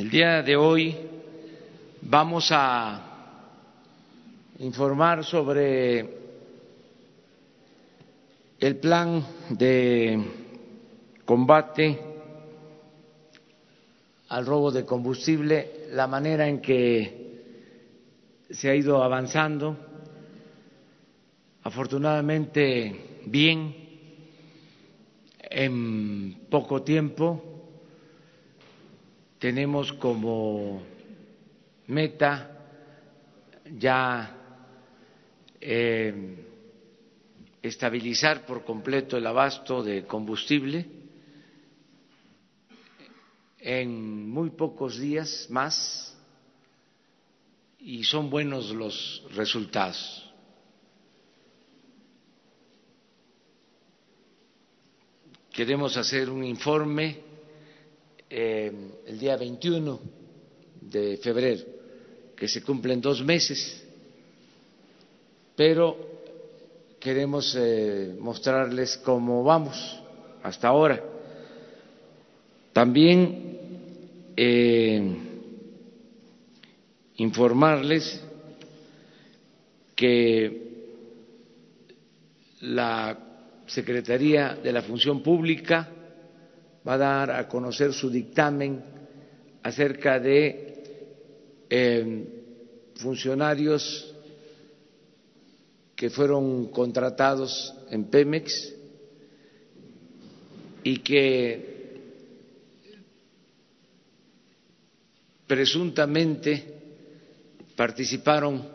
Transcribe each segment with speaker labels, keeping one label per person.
Speaker 1: El día de hoy vamos a informar sobre el plan de combate al robo de combustible, la manera en que se ha ido avanzando, afortunadamente bien, en poco tiempo tenemos como meta ya eh, estabilizar por completo el abasto de combustible en muy pocos días más y son buenos los resultados. Queremos hacer un informe eh, el día 21 de febrero, que se cumplen dos meses, pero queremos eh, mostrarles cómo vamos hasta ahora. También eh, informarles que la Secretaría de la Función Pública va a dar a conocer su dictamen acerca de eh, funcionarios que fueron contratados en Pemex y que presuntamente participaron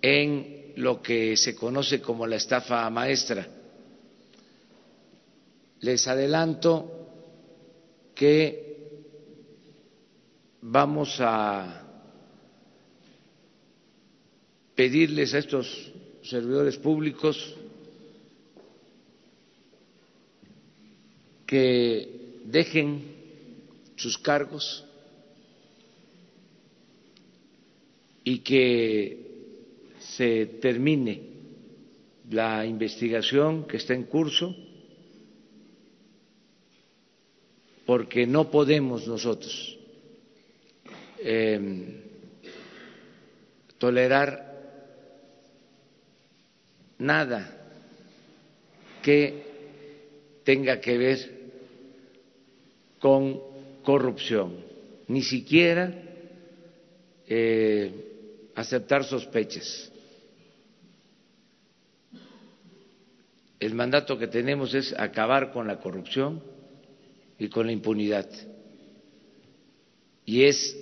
Speaker 1: en lo que se conoce como la estafa maestra. Les adelanto que vamos a pedirles a estos servidores públicos que dejen sus cargos y que se termine la investigación que está en curso, porque no podemos nosotros eh, tolerar nada que tenga que ver con corrupción, ni siquiera eh, aceptar sospechas. El mandato que tenemos es acabar con la corrupción y con la impunidad. Y es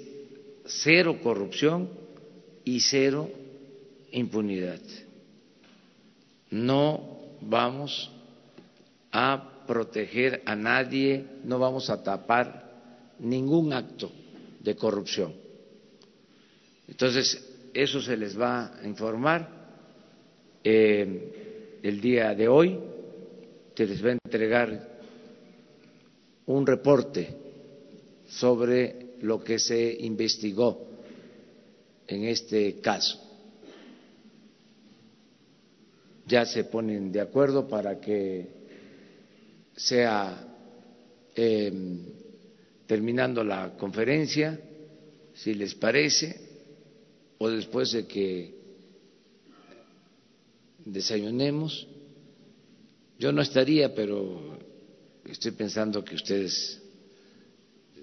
Speaker 1: cero corrupción y cero impunidad no vamos a proteger a nadie, no vamos a tapar ningún acto de corrupción. Entonces, eso se les va a informar eh, el día de hoy, se les va a entregar un reporte sobre lo que se investigó en este caso ya se ponen de acuerdo para que sea em, terminando la conferencia, si les parece, o después de que desayunemos. Yo no estaría, pero estoy pensando que ustedes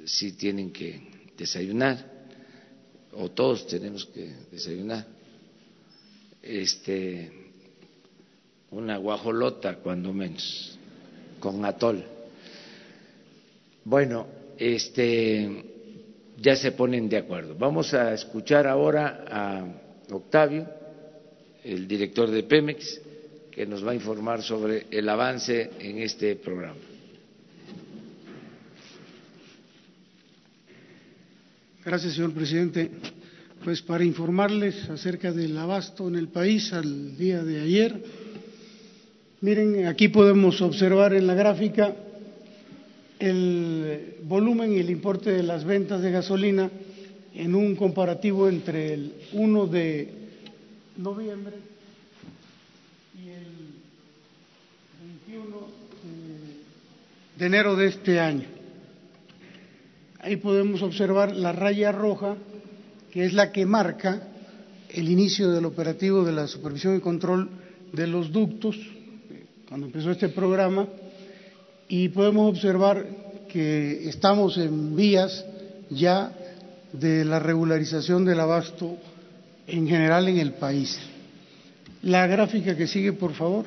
Speaker 1: sí tienen que desayunar, o todos tenemos que desayunar. Este, una guajolota cuando menos, con atol. Bueno, este ya se ponen de acuerdo. Vamos a escuchar ahora a Octavio, el director de Pemex, que nos va a informar sobre el avance en este programa.
Speaker 2: Gracias, señor presidente. Pues para informarles acerca del abasto en el país al día de ayer, Miren, aquí podemos observar en la gráfica el volumen y el importe de las ventas de gasolina en un comparativo entre el 1 de noviembre y el 21 de enero de este año. Ahí podemos observar la raya roja, que es la que marca el inicio del operativo de la supervisión y control de los ductos, cuando empezó este programa, y podemos observar que estamos en vías ya de la regularización del abasto en general en el país. La gráfica que sigue, por favor.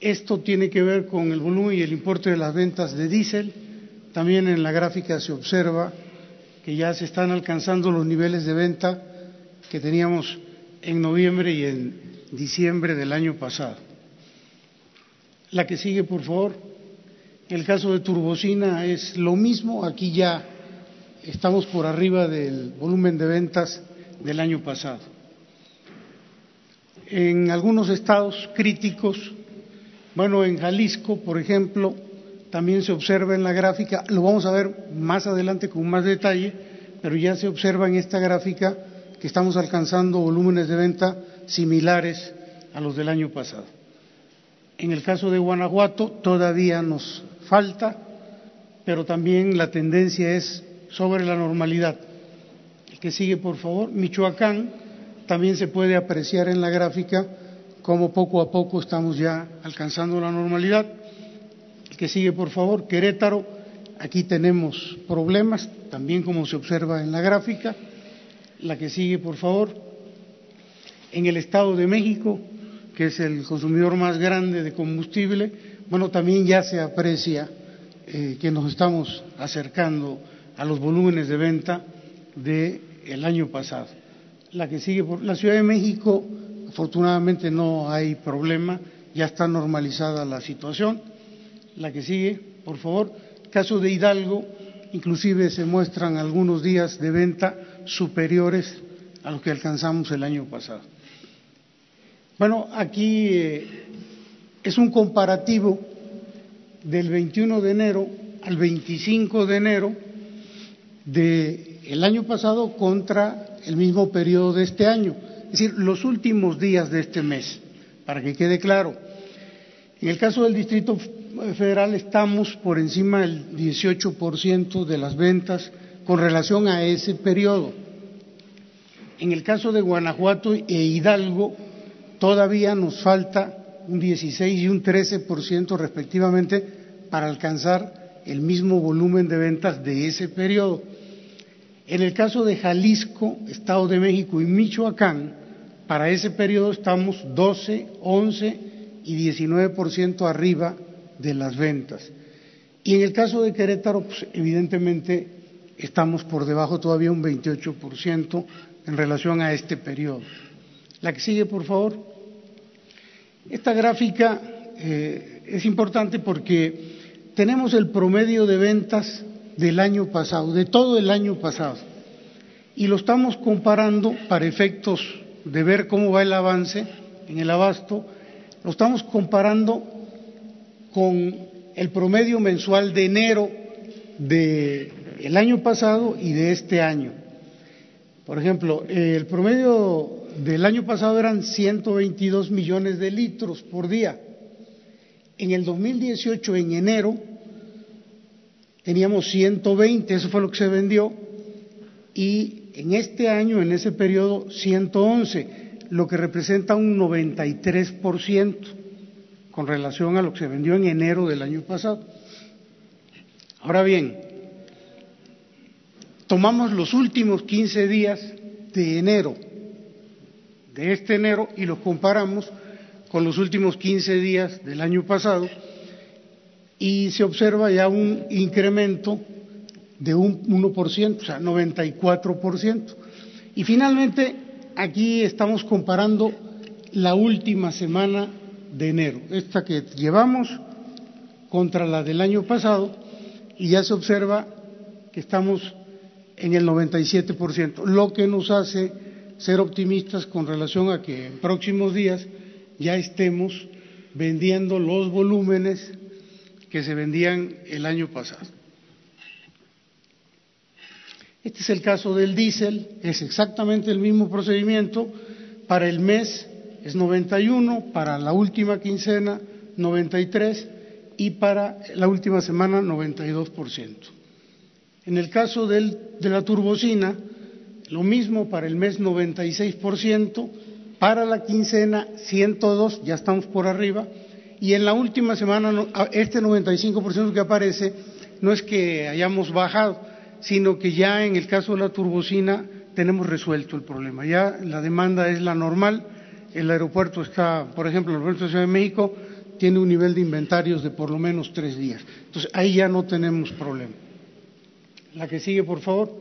Speaker 2: Esto tiene que ver con el volumen y el importe de las ventas de diésel. También en la gráfica se observa que ya se están alcanzando los niveles de venta que teníamos en noviembre y en diciembre del año pasado. La que sigue, por favor. El caso de turbocina es lo mismo. Aquí ya estamos por arriba del volumen de ventas del año pasado. En algunos estados críticos, bueno, en Jalisco, por ejemplo, también se observa en la gráfica, lo vamos a ver más adelante con más detalle, pero ya se observa en esta gráfica que estamos alcanzando volúmenes de venta similares a los del año pasado. En el caso de Guanajuato todavía nos falta, pero también la tendencia es sobre la normalidad que sigue, por favor. Michoacán también se puede apreciar en la gráfica cómo poco a poco estamos ya alcanzando la normalidad. Que sigue, por favor. Querétaro, aquí tenemos problemas, también como se observa en la gráfica. La que sigue, por favor. En el Estado de México, que es el consumidor más grande de combustible, bueno, también ya se aprecia eh, que nos estamos acercando a los volúmenes de venta de el año pasado. La que sigue por la Ciudad de México, afortunadamente no hay problema, ya está normalizada la situación. La que sigue, por favor. Caso de Hidalgo, inclusive se muestran algunos días de venta superiores a los que alcanzamos el año pasado. Bueno, aquí eh, es un comparativo del 21 de enero al 25 de enero de el año pasado contra el mismo periodo de este año, es decir, los últimos días de este mes, para que quede claro. En el caso del Distrito Federal estamos por encima del 18% de las ventas con relación a ese periodo. En el caso de Guanajuato e Hidalgo todavía nos falta un 16 y un 13% respectivamente para alcanzar el mismo volumen de ventas de ese periodo. En el caso de Jalisco, Estado de México y Michoacán, para ese periodo estamos 12, 11 y 19% arriba de las ventas. Y en el caso de Querétaro, pues, evidentemente estamos por debajo todavía un 28% en relación a este periodo. La que sigue, por favor. Esta gráfica eh, es importante porque tenemos el promedio de ventas del año pasado, de todo el año pasado. Y lo estamos comparando para efectos de ver cómo va el avance en el abasto, lo estamos comparando con el promedio mensual de enero del año pasado y de este año. Por ejemplo, el promedio del año pasado eran 122 millones de litros por día. En el 2018, en enero, teníamos 120, eso fue lo que se vendió, y en este año, en ese periodo, 111, lo que representa un 93% con relación a lo que se vendió en enero del año pasado. Ahora bien, tomamos los últimos 15 días de enero, de este enero, y los comparamos con los últimos 15 días del año pasado, y se observa ya un incremento de un 1%, o sea, 94%. Y finalmente, aquí estamos comparando la última semana de enero, esta que llevamos contra la del año pasado, y ya se observa que estamos en el 97%, lo que nos hace ser optimistas con relación a que en próximos días ya estemos vendiendo los volúmenes que se vendían el año pasado. Este es el caso del diésel, es exactamente el mismo procedimiento. Para el mes es 91, para la última quincena 93 y para la última semana 92%. En el caso de la turbocina, lo mismo para el mes 96%, para la quincena 102, ya estamos por arriba, y en la última semana este 95% que aparece no es que hayamos bajado, sino que ya en el caso de la turbocina tenemos resuelto el problema. Ya la demanda es la normal, el aeropuerto está, por ejemplo, el aeropuerto de Ciudad de México tiene un nivel de inventarios de por lo menos tres días. Entonces, ahí ya no tenemos problema. La que sigue, por favor.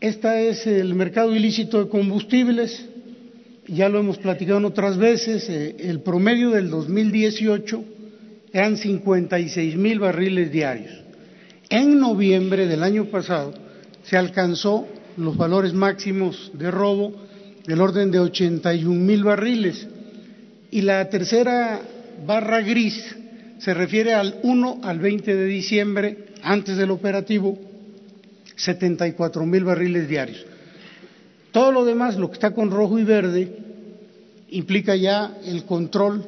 Speaker 2: Este es el mercado ilícito de combustibles. Ya lo hemos platicado en otras veces. Eh, el promedio del 2018 eran 56 mil barriles diarios. En noviembre del año pasado se alcanzó los valores máximos de robo del orden de 81 mil barriles. Y la tercera barra gris se refiere al 1 al 20 de diciembre, antes del operativo, 74 mil barriles diarios. Todo lo demás, lo que está con rojo y verde, implica ya el control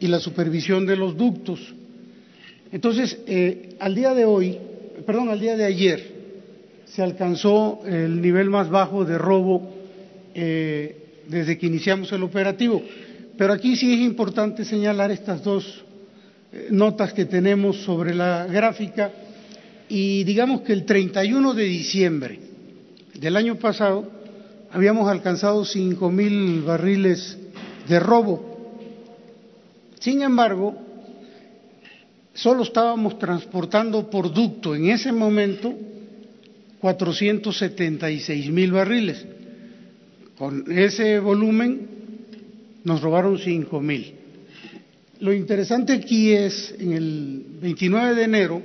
Speaker 2: y la supervisión de los ductos. Entonces, eh, al día de hoy, perdón, al día de ayer, se alcanzó el nivel más bajo de robo eh, desde que iniciamos el operativo. Pero aquí sí es importante señalar estas dos eh, notas que tenemos sobre la gráfica y digamos que el 31 de diciembre del año pasado habíamos alcanzado cinco mil barriles de robo. Sin embargo, solo estábamos transportando por ducto en ese momento 476 mil barriles. Con ese volumen nos robaron cinco mil. Lo interesante aquí es, en el 29 de enero,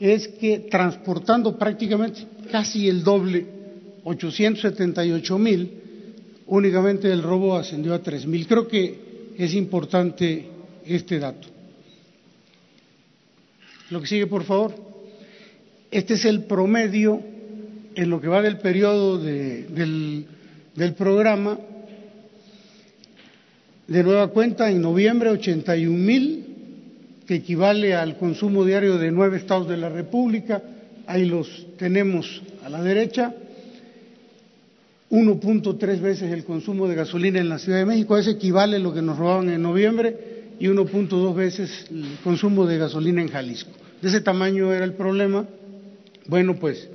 Speaker 2: es que transportando prácticamente casi el doble, 878 mil, únicamente el robo ascendió a tres mil. Creo que es importante este dato. Lo que sigue, por favor. Este es el promedio en lo que va del periodo del, del programa de nueva cuenta, en noviembre 81 mil, que equivale al consumo diario de nueve estados de la República, ahí los tenemos a la derecha, 1.3 veces el consumo de gasolina en la Ciudad de México, eso equivale a lo que nos robaban en noviembre, y 1.2 veces el consumo de gasolina en Jalisco. De ese tamaño era el problema. Bueno, pues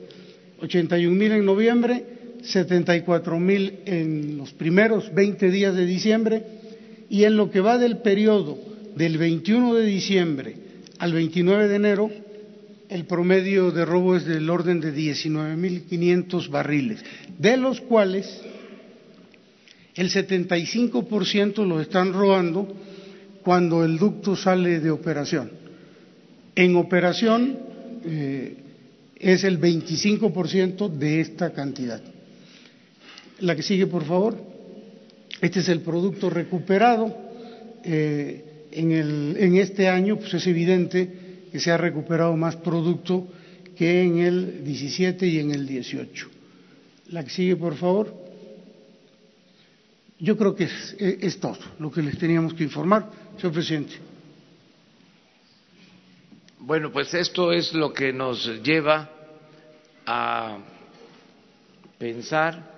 Speaker 2: 81 mil en noviembre, 74 mil en los primeros 20 días de diciembre y en lo que va del periodo del 21 de diciembre al 29 de enero, el promedio de robo es del orden de 19.500 barriles, de los cuales el 75% los están robando cuando el ducto sale de operación. En operación eh, es el 25% de esta cantidad. La que sigue, por favor. Este es el producto recuperado. Eh, en, este año pues es evidente que se ha recuperado más producto que en el 17 y en el 18. La que sigue, por favor. Yo creo que es, es todo lo que les teníamos que informar, señor presidente.
Speaker 1: Bueno, pues esto es lo que nos lleva a pensar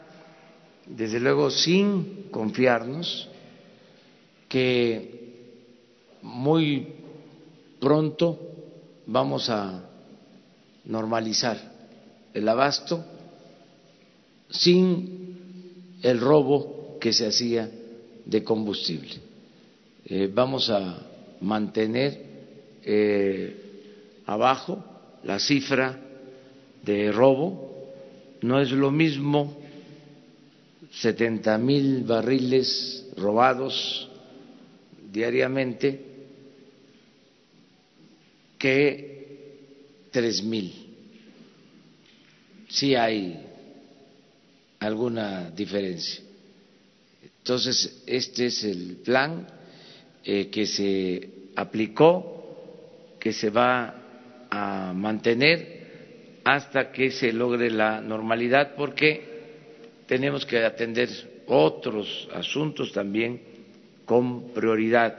Speaker 1: desde luego sin confiarnos, que muy pronto vamos a normalizar el abasto sin el robo que se hacía de combustible. Eh, vamos a mantener eh, abajo la cifra de robo. No es lo mismo setenta mil barriles robados diariamente que tres mil. Sí hay alguna diferencia. Entonces, este es el plan eh, que se aplicó, que se va a mantener hasta que se logre la normalidad, porque tenemos que atender otros asuntos también con prioridad.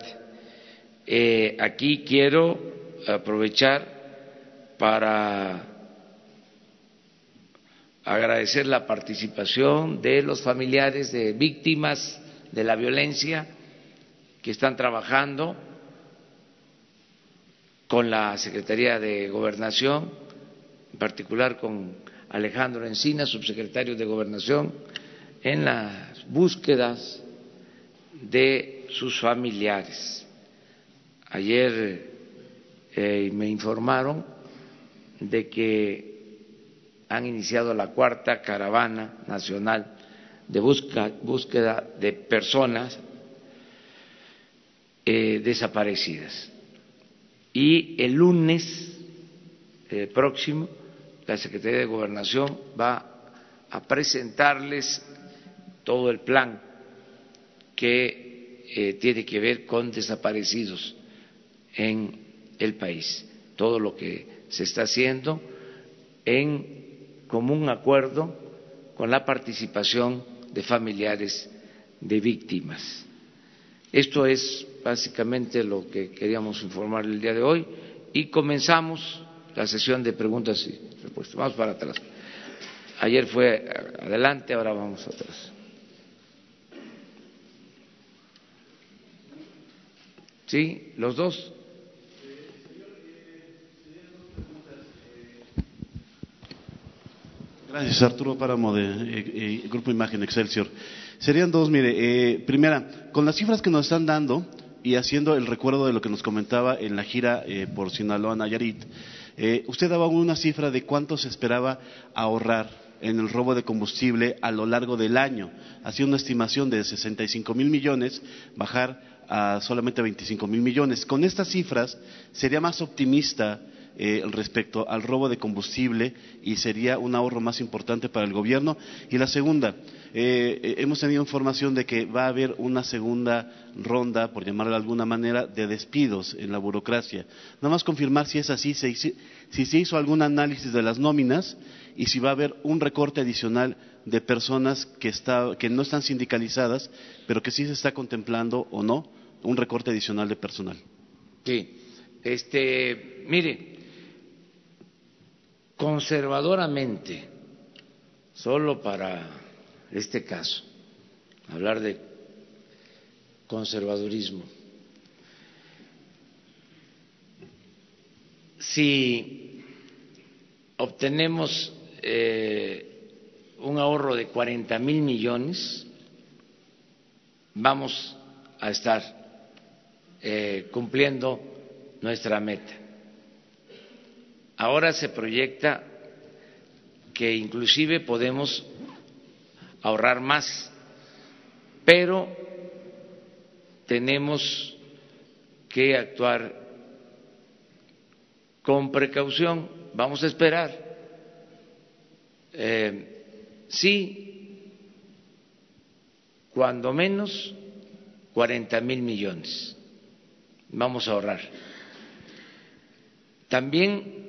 Speaker 1: Eh, aquí quiero aprovechar para agradecer la participación de los familiares de víctimas de la violencia que están trabajando con la Secretaría de Gobernación, en particular con Alejandro Encina, subsecretario de Gobernación, en las búsquedas de sus familiares. Ayer eh, me informaron de que han iniciado la cuarta caravana nacional de búsqueda de personas eh, desaparecidas. Y el lunes eh, próximo la Secretaría de Gobernación va a presentarles todo el plan que eh, tiene que ver con desaparecidos en el país, todo lo que se está haciendo en común acuerdo con la participación de familiares de víctimas. Esto es básicamente lo que queríamos informar el día de hoy y comenzamos la sesión de preguntas y respuestas. Vamos para atrás. Ayer fue adelante, ahora vamos atrás. ¿Sí? ¿Los dos?
Speaker 3: Gracias, Arturo Páramo de eh, eh, Grupo Imagen Excelsior. Serían dos, mire, eh, primera, con las cifras que nos están dando y haciendo el recuerdo de lo que nos comentaba en la gira por Sinaloa, Nayarit, usted daba una cifra de cuánto se esperaba ahorrar en el robo de combustible a lo largo del año. Hacía una estimación de 65 mil millones, bajar a solamente 25 mil millones. Con estas cifras sería más optimista eh, respecto al robo de combustible y sería un ahorro más importante para el gobierno. Y la segunda, eh, eh, hemos tenido información de que va a haber una segunda ronda, por llamarlo de alguna manera, de despidos en la burocracia. Nada más confirmar si es así, si se hizo algún análisis de las nóminas y si va a haber un recorte adicional de personas que, está, que no están sindicalizadas, pero que sí se está contemplando o no un recorte adicional de personal.
Speaker 1: Sí, este, mire, conservadoramente, solo para este caso, hablar de conservadurismo. Si obtenemos eh, un ahorro de 40 mil millones, vamos a estar eh, cumpliendo nuestra meta. Ahora se proyecta que inclusive podemos ahorrar más, pero tenemos que actuar con precaución. Vamos a esperar. Eh, sí, cuando menos 40 mil millones vamos a ahorrar. También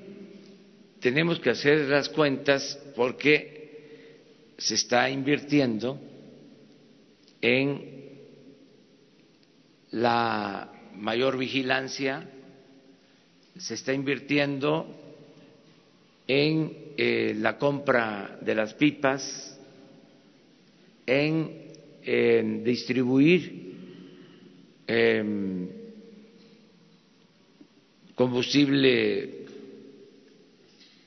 Speaker 1: tenemos que hacer las cuentas porque se está invirtiendo en la mayor vigilancia, se está invirtiendo en eh, la compra de las pipas, en, distribuir em, combustible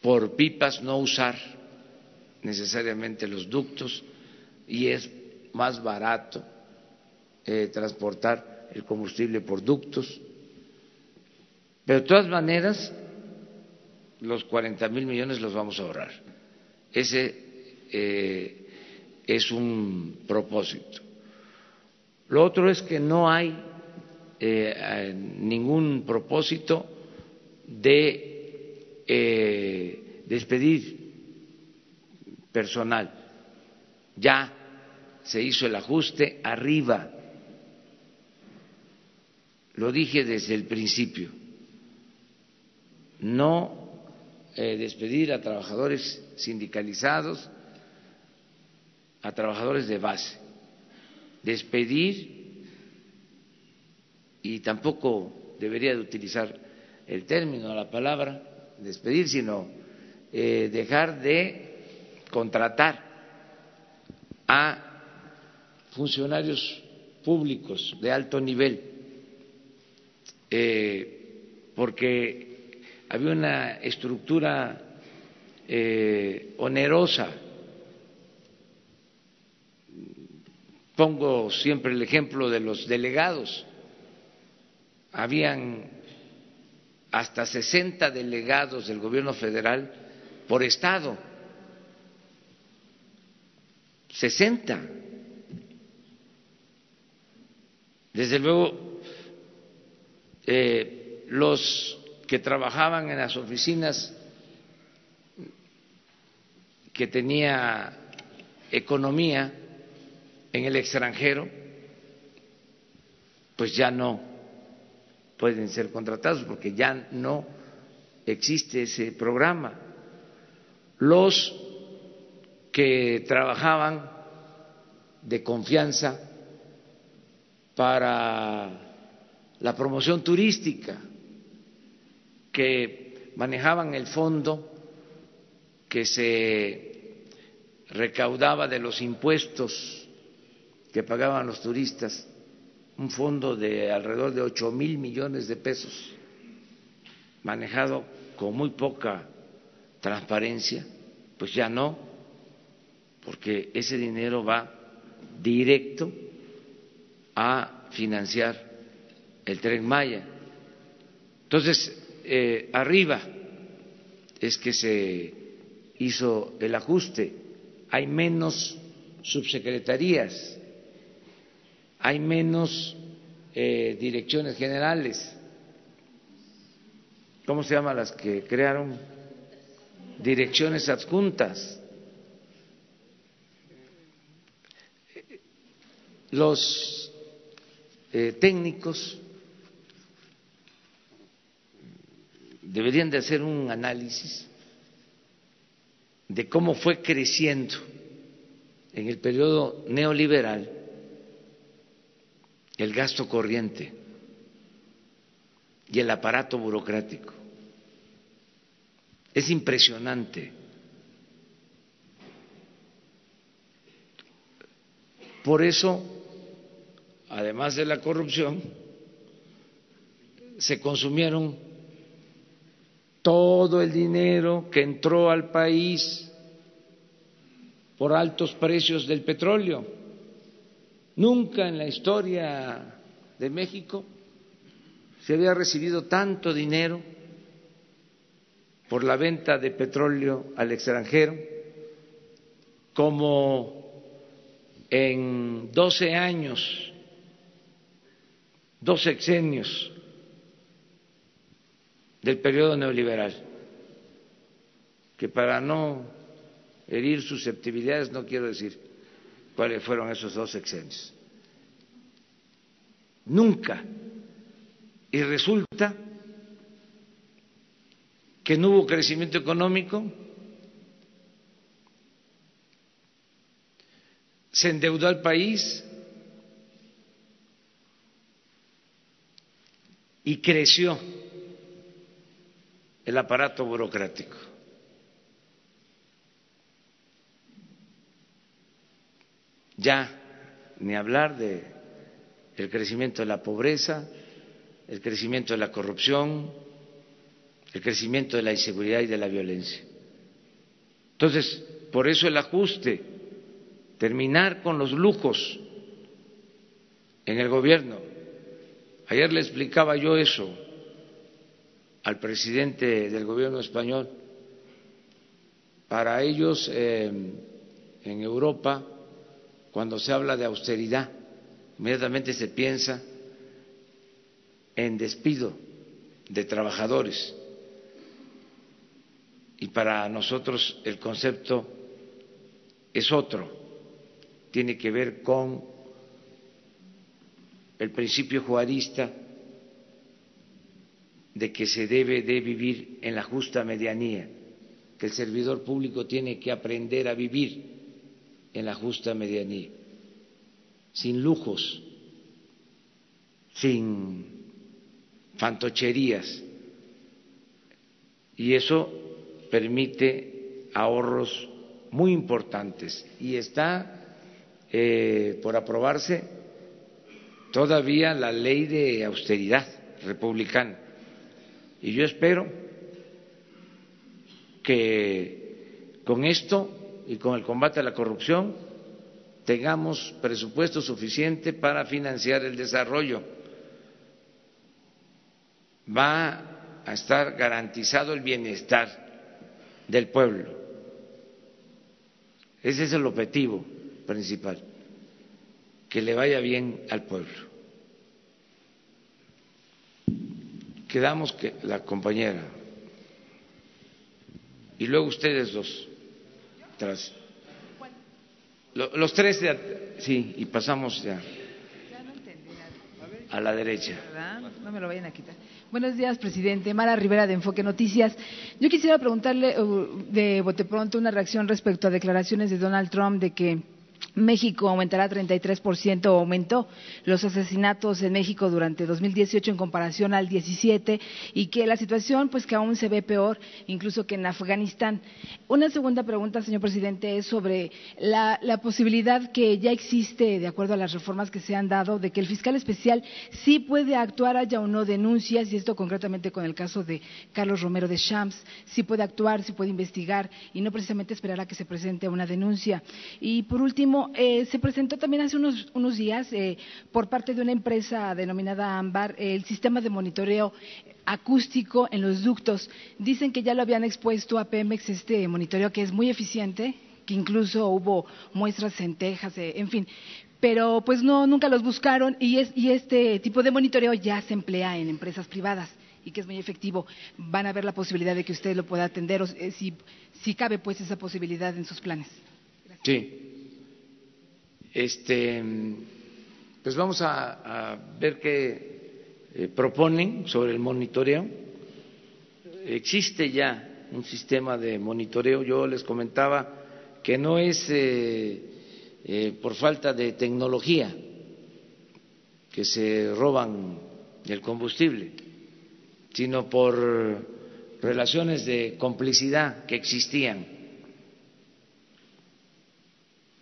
Speaker 1: por pipas, no usar necesariamente los ductos y es más barato eh, transportar el combustible por ductos. Pero de todas maneras, los 40 mil millones los vamos a ahorrar. Ese eh, es un propósito. Lo otro es que no hay eh, ningún propósito de eh, despedir personal. Ya se hizo el ajuste arriba. Lo dije desde el principio. No eh, despedir a trabajadores sindicalizados, a trabajadores de base. Despedir, y tampoco debería de utilizar el término, la palabra, despedir, sino eh, dejar de contratar a funcionarios públicos de alto nivel, eh, porque había una estructura eh, onerosa. Pongo siempre el ejemplo de los delegados. Habían hasta 60 delegados del gobierno federal por estado. 60. Desde luego, eh, los que trabajaban en las oficinas que tenía economía en el extranjero, pues ya no pueden ser contratados porque ya no existe ese programa. Los que trabajaban de confianza para la promoción turística, que manejaban el fondo que se recaudaba de los impuestos que pagaban los turistas, un fondo de alrededor de ocho mil millones de pesos, manejado con muy poca transparencia, pues ya no, porque ese dinero va directo a financiar el tren Maya. Entonces, eh, arriba es que se hizo el ajuste, hay menos subsecretarías, hay menos eh, direcciones generales. ¿Cómo se llaman las que crearon? Direcciones adjuntas. Los eh, técnicos deberían de hacer un análisis de cómo fue creciendo en el periodo neoliberal el gasto corriente y el aparato burocrático. Es impresionante. Por eso, además de la corrupción, se consumieron todo el dinero que entró al país por altos precios del petróleo. Nunca en la historia de México se había recibido tanto dinero por la venta de petróleo al extranjero como en 12 años, dos sexenios del periodo neoliberal, que para no herir susceptibilidades no quiero decir cuáles fueron esos dos sexenios. Nunca. Y resulta que no hubo crecimiento económico, se endeudó al país y creció el aparato burocrático. Ya ni hablar de el crecimiento de la pobreza, el crecimiento de la corrupción, el crecimiento de la inseguridad y de la violencia. Entonces, por eso el ajuste, terminar con los lujos en el gobierno. Ayer le explicaba yo eso al presidente del gobierno español. Para ellos, eh, en Europa, cuando se habla de austeridad, inmediatamente se piensa en despido de trabajadores. Y para nosotros el concepto es otro, tiene que ver con el principio juarista de que se debe de vivir en la justa medianía, que el servidor público tiene que aprender a vivir en la justa medianía, sin lujos, sin fantocherías. Y eso permite ahorros muy importantes y está eh, por aprobarse todavía la ley de austeridad republicana. Y yo espero que con esto y con el combate a la corrupción tengamos presupuesto suficiente para financiar el desarrollo. Va a estar garantizado el bienestar del pueblo. Ese es el objetivo principal, que le vaya bien al pueblo. Quedamos que la compañera y luego ustedes dos. Tras. Los tres, sí, y pasamos ya a la derecha.
Speaker 4: No me lo vayan a quitar. Buenos días, presidente. Mara Rivera de Enfoque Noticias. Yo quisiera preguntarle uh, de bote pronto una reacción respecto a declaraciones de Donald Trump de que México aumentará 33% o aumentó los asesinatos en México durante 2018 en comparación al 17 y que la situación pues que aún se ve peor incluso que en Afganistán. Una segunda pregunta, señor presidente, es sobre la, posibilidad que ya existe, de acuerdo a las reformas que se han dado, de que el fiscal especial sí puede actuar, haya o no denuncias, y esto concretamente con el caso de Carlos Romero de Champs, sí puede actuar, sí puede investigar y no precisamente esperar a que se presente una denuncia. Y por último, eh, se presentó también hace unos, días eh, por parte de una empresa denominada AMBAR el sistema de monitoreo acústico en los ductos. Dicen que ya lo habían expuesto a Pemex este monitoreo que es muy eficiente, que incluso hubo muestras en Texas, eh, en fin. Pero pues no, nunca los buscaron y, este tipo de monitoreo ya se emplea en empresas privadas y que es muy efectivo. Van a ver la posibilidad de que usted lo pueda atender, o, si, si cabe pues esa posibilidad en sus planes.
Speaker 1: Sí, este, pues vamos a, ver qué eh, proponen sobre el monitoreo. Existe ya un sistema de monitoreo. Yo les comentaba que no es eh, eh, por falta de tecnología que se roban el combustible, sino por relaciones de complicidad que existían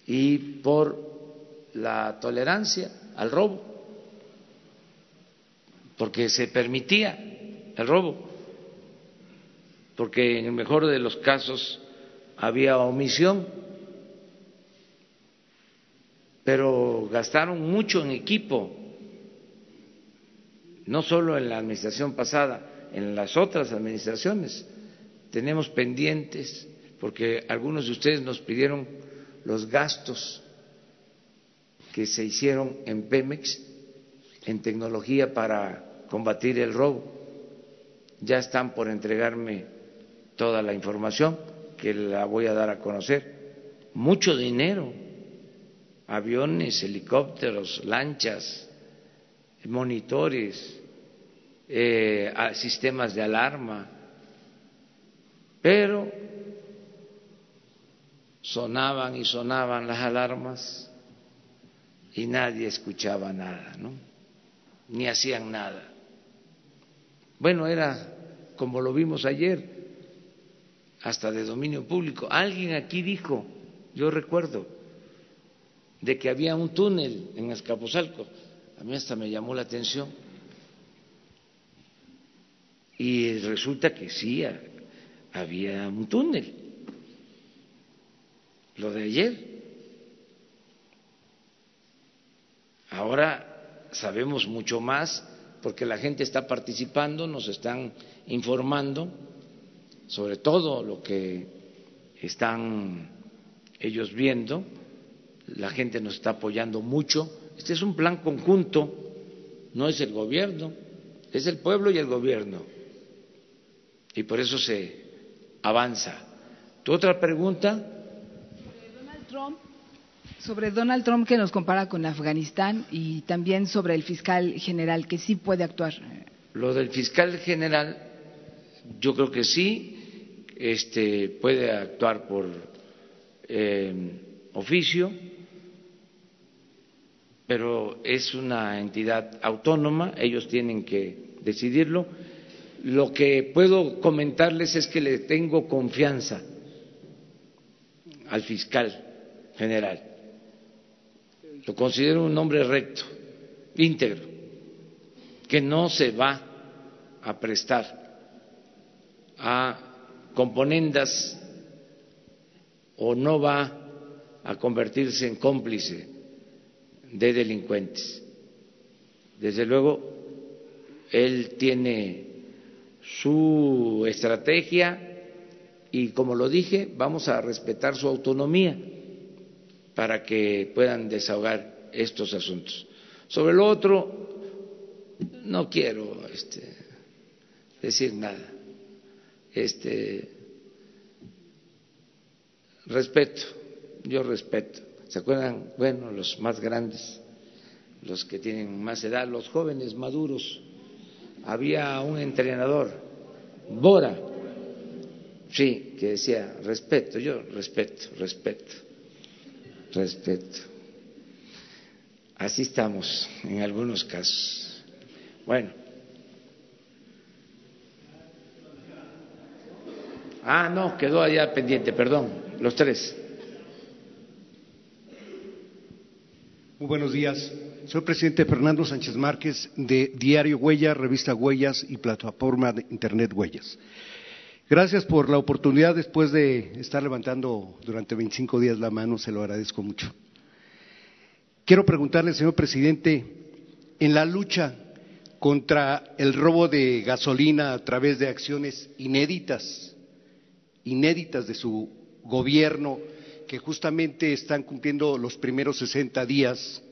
Speaker 1: y por la tolerancia al robo, porque se permitía el robo, porque en el mejor de los casos había omisión, pero gastaron mucho en equipo, no solo en la administración pasada, en las otras administraciones. Tenemos pendientes, porque algunos de ustedes nos pidieron los gastos que se hicieron en Pemex en tecnología para combatir el robo. Ya están por entregarme toda la información que la voy a dar a conocer. Mucho dinero, aviones, helicópteros, lanchas, monitores, eh, sistemas de alarma, pero sonaban y sonaban las alarmas y nadie escuchaba nada, ¿no? Ni hacían nada. Bueno, era como lo vimos ayer, hasta de dominio público. Alguien aquí dijo, yo recuerdo, de que había un túnel en Escaposalco. A mí hasta me llamó la atención. Y resulta que sí, había un túnel. Lo de ayer. Ahora sabemos mucho más porque la gente está participando, nos están informando sobre todo lo que están ellos viendo, la gente nos está apoyando mucho. Este es un plan conjunto, no es el gobierno, es el pueblo y el gobierno. Y por eso se avanza. ¿Tu otra pregunta?
Speaker 4: Sobre Donald Trump que nos compara con Afganistán y también sobre el fiscal general que sí puede actuar.
Speaker 1: Lo del fiscal general, yo creo que sí, este, puede actuar por eh, oficio, pero es una entidad autónoma, ellos tienen que decidirlo. Lo que puedo comentarles es que le tengo confianza al fiscal general. Lo considero un hombre recto, íntegro, que no se va a prestar a componendas o no va a convertirse en cómplice de delincuentes. Desde luego, él tiene su estrategia y, como lo dije, vamos a respetar su autonomía para que puedan desahogar estos asuntos. Sobre lo otro, no quiero este, decir nada. Este, respeto, yo respeto. ¿Se acuerdan? Bueno, los más grandes, los que tienen más edad, los jóvenes maduros. Había un entrenador, Bora, sí, que decía, respeto, yo respeto, respeto, respeto. Así estamos en algunos casos. Bueno. Ah, no, quedó allá pendiente, perdón, los tres.
Speaker 5: Muy buenos días. Soy presidente Fernando Sánchez Márquez de Diario Huellas, revista Huellas y plataforma de Internet Huellas. Gracias por la oportunidad después de estar levantando durante 25 días la mano, se lo agradezco mucho. Quiero preguntarle, señor presidente, en la lucha contra el robo de gasolina a través de acciones inéditas, inéditas de su gobierno, que justamente están cumpliendo los primeros 60 días,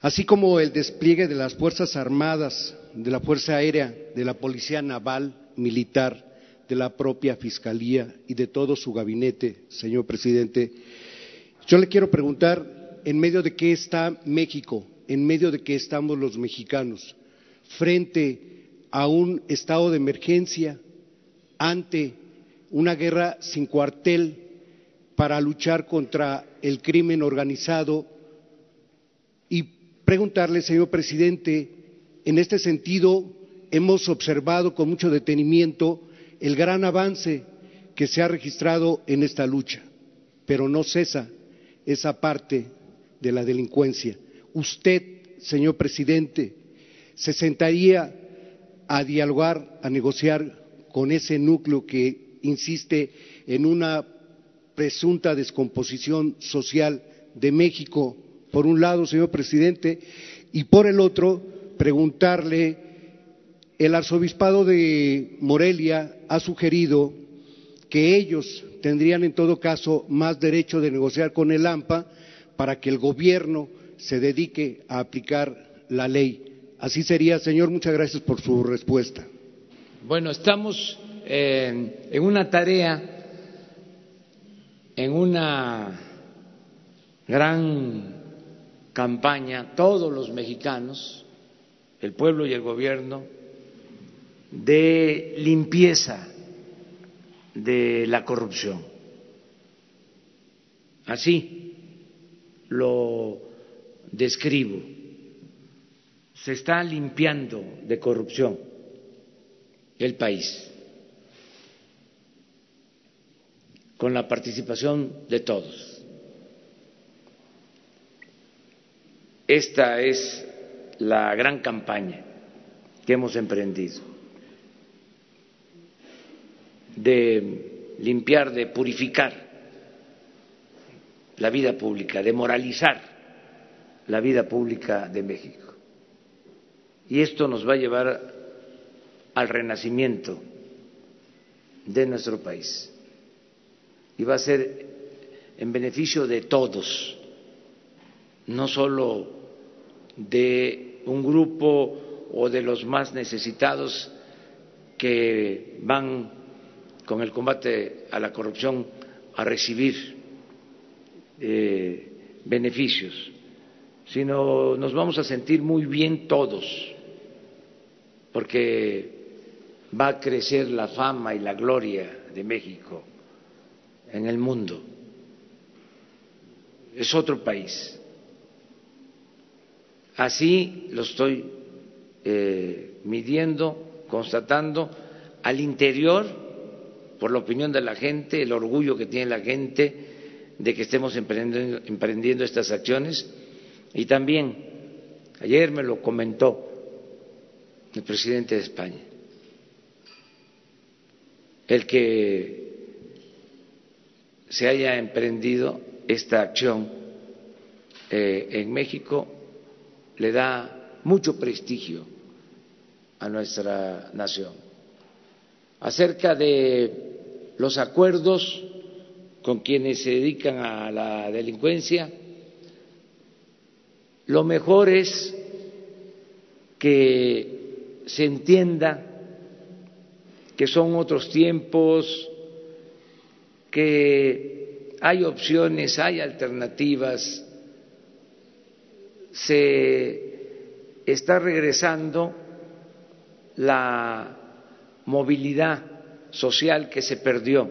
Speaker 5: así como el despliegue de las Fuerzas Armadas, de la Fuerza Aérea, de la Policía Naval, Militar, de la propia Fiscalía y de todo su gabinete, señor presidente. Yo le quiero preguntar, ¿en medio de qué está México? ¿En medio de qué estamos los mexicanos? Frente a un estado de emergencia, ante una guerra sin cuartel para luchar contra el crimen organizado y preguntarle, señor presidente, en este sentido hemos observado con mucho detenimiento el gran avance que se ha registrado en esta lucha, pero no cesa esa parte de la delincuencia. Usted, señor presidente, se sentaría a dialogar, a negociar con ese núcleo que insiste en una presunta descomposición social de México, por un lado, señor presidente, y por el otro, preguntarle el arzobispado de Morelia ha sugerido que ellos tendrían en todo caso más derecho de negociar con el AMPA para que el gobierno se dedique a aplicar la ley. Así sería, señor. Muchas gracias por su respuesta.
Speaker 1: Bueno, estamos eh, en una tarea, en una gran campaña, todos los mexicanos, el pueblo y el gobierno, de limpieza de la corrupción. Así lo describo. Se está limpiando de corrupción el país con la participación de todos. Esta es la gran campaña que hemos emprendido de limpiar, de purificar la vida pública, de moralizar la vida pública de México. Y esto nos va a llevar al renacimiento de nuestro país. Y va a ser en beneficio de todos, no solo de un grupo o de los más necesitados que van con el combate a la corrupción a recibir eh, beneficios, sino nos vamos a sentir muy bien todos, porque va a crecer la fama y la gloria de México en el mundo. Es otro país. Así lo estoy eh, midiendo, constatando al interior por la opinión de la gente, el orgullo que tiene la gente de que estemos emprendiendo, estas acciones. Y también, ayer me lo comentó el presidente de España, el que se haya emprendido esta acción eh, en México le da mucho prestigio a nuestra nación. Acerca de los acuerdos con quienes se dedican a la delincuencia, lo mejor es que se entienda que son otros tiempos, que hay opciones, hay alternativas, se está regresando la movilidad social que se perdió.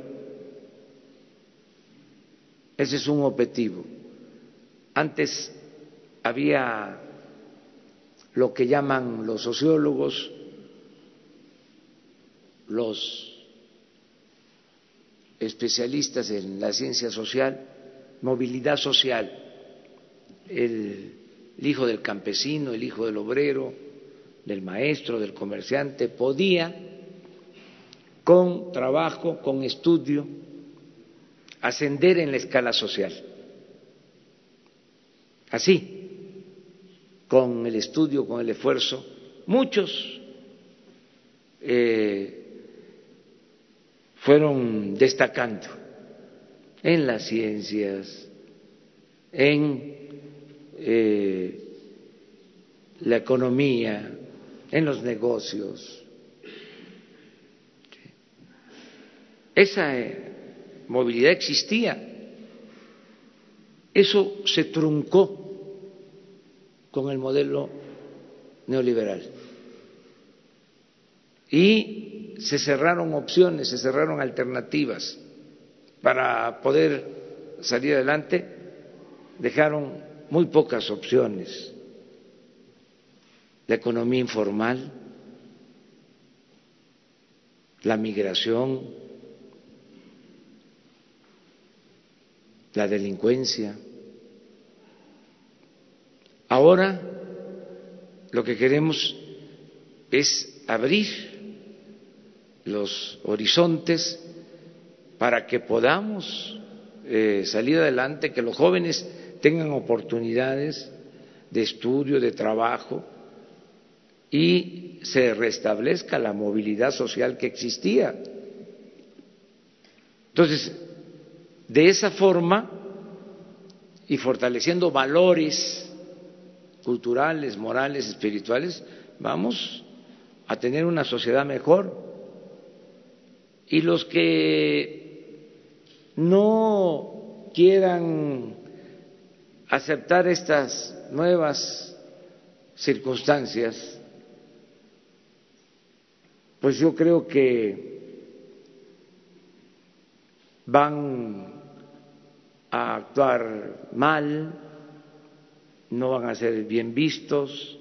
Speaker 1: Ese es un objetivo. Antes había lo que llaman los sociólogos, los especialistas en la ciencia social, movilidad social, el, el hijo del campesino, el hijo del obrero, del maestro, del comerciante, podía, con trabajo, con estudio, ascender en la escala social. Así, con el estudio, con el esfuerzo, muchos eh, fueron destacando en las ciencias, en eh, la economía, en los negocios. Esa eh, movilidad existía. Eso se truncó con el modelo neoliberal. Y se cerraron opciones, se cerraron alternativas para poder salir adelante. Dejaron muy pocas opciones la economía informal, la migración, la delincuencia. Ahora lo que queremos es abrir los horizontes para que podamos eh, salir adelante, que los jóvenes tengan oportunidades de estudio, de trabajo, y se restablezca la movilidad social que existía. Entonces, de esa forma, y fortaleciendo valores culturales, morales, espirituales, vamos a tener una sociedad mejor. Y los que no quieran aceptar estas nuevas circunstancias, pues yo creo que van a actuar mal, no van a ser bien vistos.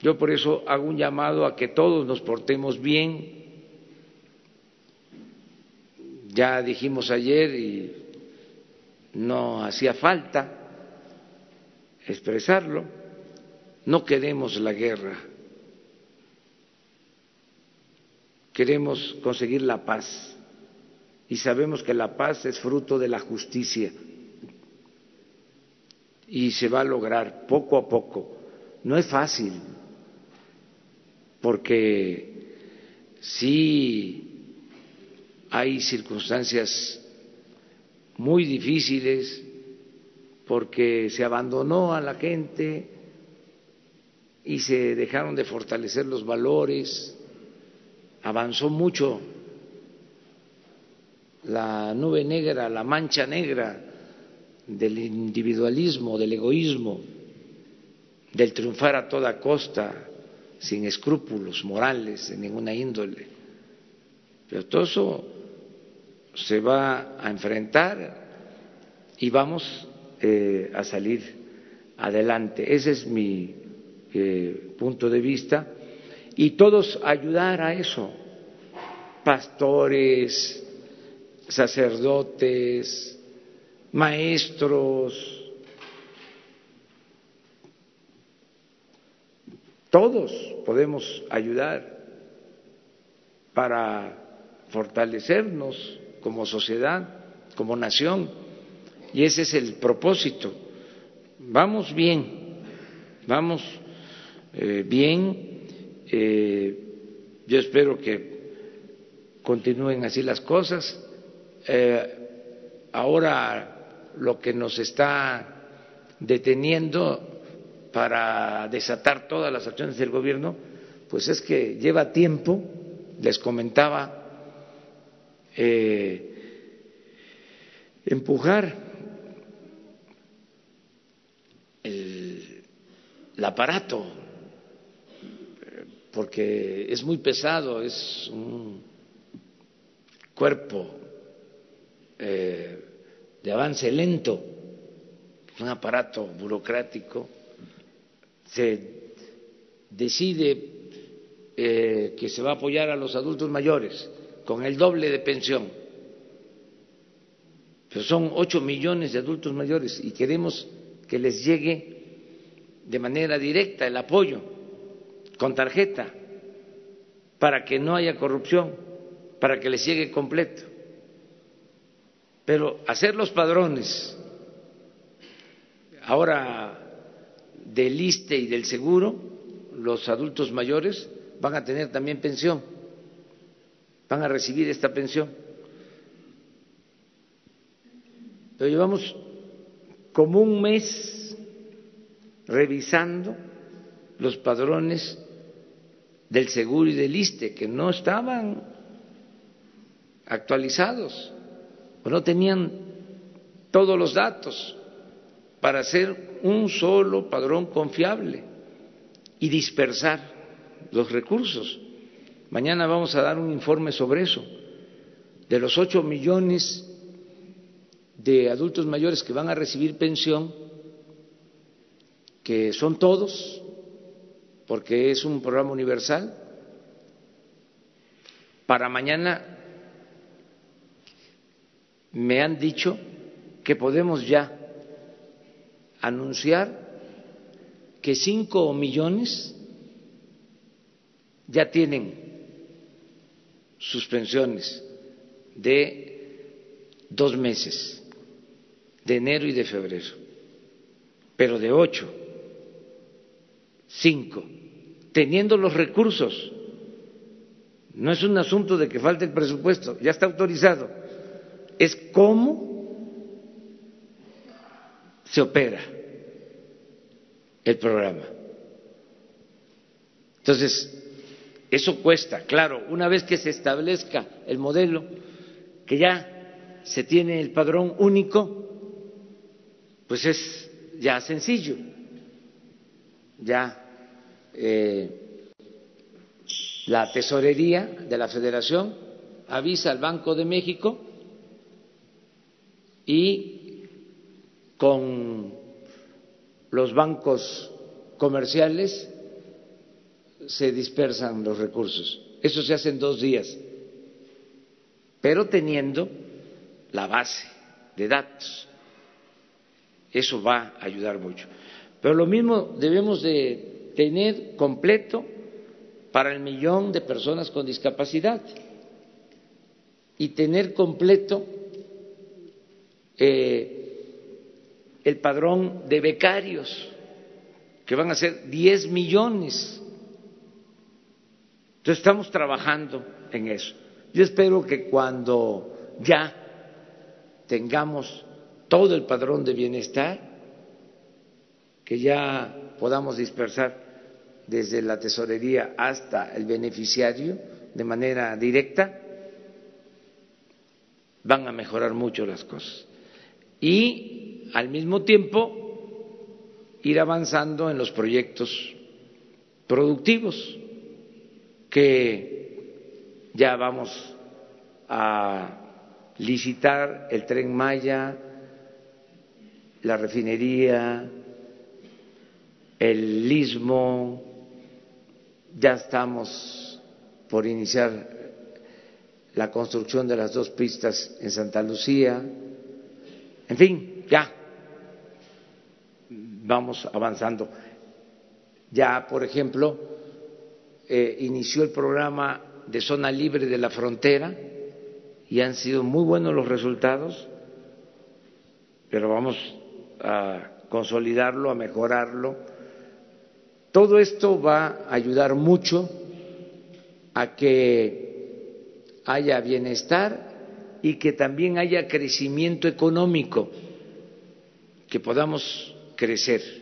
Speaker 1: Yo por eso hago un llamado a que todos nos portemos bien. Ya dijimos ayer y no hacía falta expresarlo, no queremos la guerra queremos conseguir la paz y sabemos que la paz es fruto de la justicia y se va a lograr poco a poco. No es fácil, porque sí hay circunstancias muy difíciles, porque se abandonó a la gente y se dejaron de fortalecer los valores, avanzó mucho la nube negra, la mancha negra del individualismo, del egoísmo, del triunfar a toda costa, sin escrúpulos morales en ninguna índole. Pero todo eso se va a enfrentar y vamos eh, a salir adelante. Ese es mi eh, punto de vista y todos ayudar a eso, pastores, sacerdotes, maestros, todos podemos ayudar para fortalecernos como sociedad, como nación, y ese es el propósito. Vamos bien, vamos eh, bien, eh, yo espero que continúen así las cosas. Eh, ahora lo que nos está deteniendo para desatar todas las acciones del gobierno, pues es que lleva tiempo, les comentaba, eh, empujar el, el aparato, porque es muy pesado, es un cuerpo eh, de avance lento, un aparato burocrático, se decide eh, que se va a apoyar a los adultos mayores con el doble de pensión, pero son ocho millones de adultos mayores y queremos que les llegue de manera directa el apoyo con tarjeta para que no haya corrupción para que les llegue completo. Pero hacer los padrones ahora del ISTE y del seguro, los adultos mayores van a tener también pensión, van a recibir esta pensión. Pero llevamos como un mes revisando los padrones del seguro y del ISTE, que no estaban actualizados, o no tenían todos los datos para hacer un solo padrón confiable y dispersar los recursos. Mañana vamos a dar un informe sobre eso. De los ocho millones de adultos mayores que van a recibir pensión, que son todos, porque es un programa universal, para mañana me han dicho que podemos ya anunciar que cinco millones ya tienen sus pensiones de dos meses, de enero y de febrero, pero de ocho, cinco, teniendo los recursos. No es un asunto de que falte el presupuesto, ya está autorizado es cómo se opera el programa. Entonces, eso cuesta, claro, una vez que se establezca el modelo, que ya se tiene el padrón único, pues es ya sencillo, ya eh, la tesorería de la federación avisa al Banco de México y con los bancos comerciales se dispersan los recursos. Eso se hace en dos días, pero teniendo la base de datos. Eso va a ayudar mucho. Pero lo mismo debemos de tener completo para el millón de personas con discapacidad y tener completo eh, el padrón de becarios, que van a ser 10 millones. Entonces estamos trabajando en eso. Yo espero que cuando ya tengamos todo el padrón de bienestar, que ya podamos dispersar desde la tesorería hasta el beneficiario de manera directa, van a mejorar mucho las cosas y al mismo tiempo ir avanzando en los proyectos productivos que ya vamos a licitar el tren Maya, la refinería, el istmo, ya estamos por iniciar la construcción de las dos pistas en Santa Lucía, en fin, ya vamos avanzando. Ya, por ejemplo, eh, inició el programa de zona libre de la frontera y han sido muy buenos los resultados, pero vamos a consolidarlo, a mejorarlo. Todo esto va a ayudar mucho a que haya bienestar y que también haya crecimiento económico, que podamos crecer.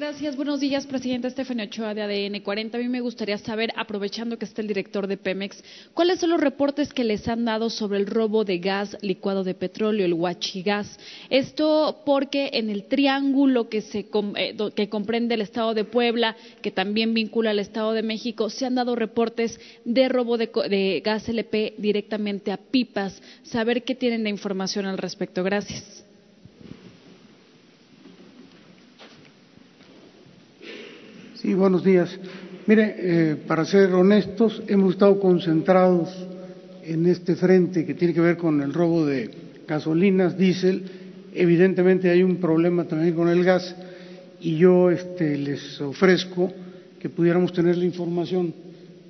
Speaker 6: Gracias. Buenos días, presidente Estefania Ochoa de ADN 40. A mí me gustaría saber, aprovechando que está el director de Pemex, cuáles son los reportes que les han dado sobre el robo de gas licuado de petróleo, el huachigas. Esto porque en el triángulo que, se, eh, que comprende el Estado de Puebla, que también vincula al Estado de México, se han dado reportes de robo de, de gas LP directamente a pipas. Saber qué tienen de información al respecto. Gracias.
Speaker 2: Sí, buenos días. Mire, eh, para ser honestos, hemos estado concentrados en este frente que tiene que ver con el robo de gasolinas, diésel. Evidentemente hay un problema también con el gas y yo este, les ofrezco que pudiéramos tener la información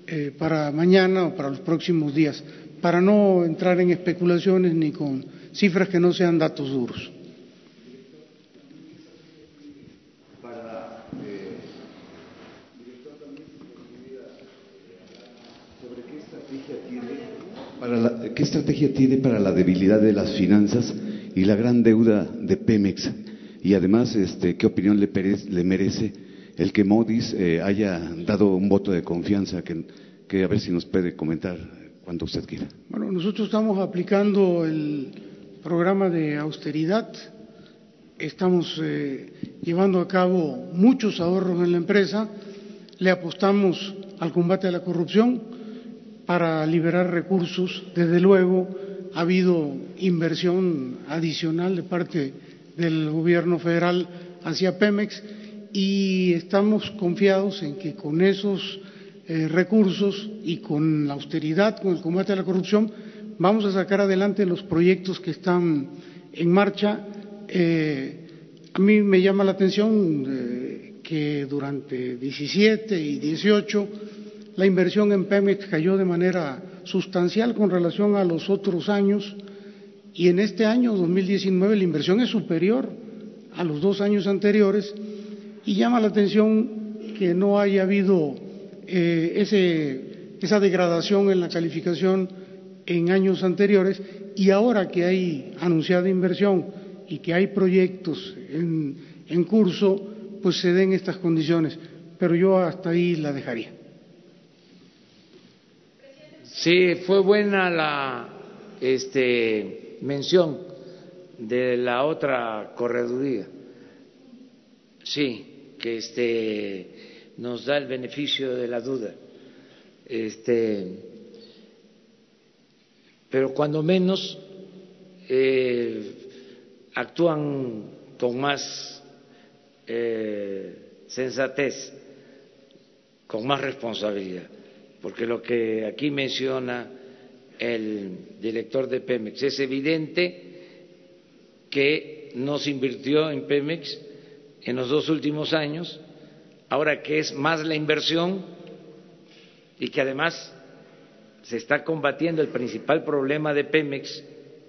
Speaker 2: eh, para mañana o para los próximos días, para no entrar en especulaciones ni con cifras que no sean datos duros.
Speaker 7: ¿Qué estrategia tiene para la debilidad de las finanzas y la gran deuda de Pemex? Y además, este, ¿qué opinión le, merece el que Modis eh, haya dado un voto de confianza? Que, a ver si nos puede comentar cuando usted quiera.
Speaker 2: Bueno, nosotros estamos aplicando el programa de austeridad, estamos eh, llevando a cabo muchos ahorros en la empresa, le apostamos al combate a la corrupción para liberar recursos. Desde luego, ha habido inversión adicional de parte del Gobierno federal hacia Pemex y estamos confiados en que con esos eh, recursos y con la austeridad, con el combate a la corrupción, vamos a sacar adelante los proyectos que están en marcha. Eh, a mí me llama la atención eh, que durante 17 y 18 la inversión en Pemex cayó de manera sustancial con relación a los otros años y en este año 2019 la inversión es superior a los dos años anteriores y llama la atención que no haya habido eh, esa degradación en la calificación en años anteriores y ahora que hay anunciada inversión y que hay proyectos en, en curso, pues se den estas condiciones. Pero yo hasta ahí la dejaría.
Speaker 1: Sí, fue buena la este, mención de la otra correduría. Sí, que este, nos da el beneficio de la duda. Este, pero cuando menos eh, actúan con más eh, sensatez, con más responsabilidad porque lo que aquí menciona el director de Pemex es evidente que no se invirtió en Pemex en los dos últimos años, ahora que es más la inversión y que además se está combatiendo el principal problema de Pemex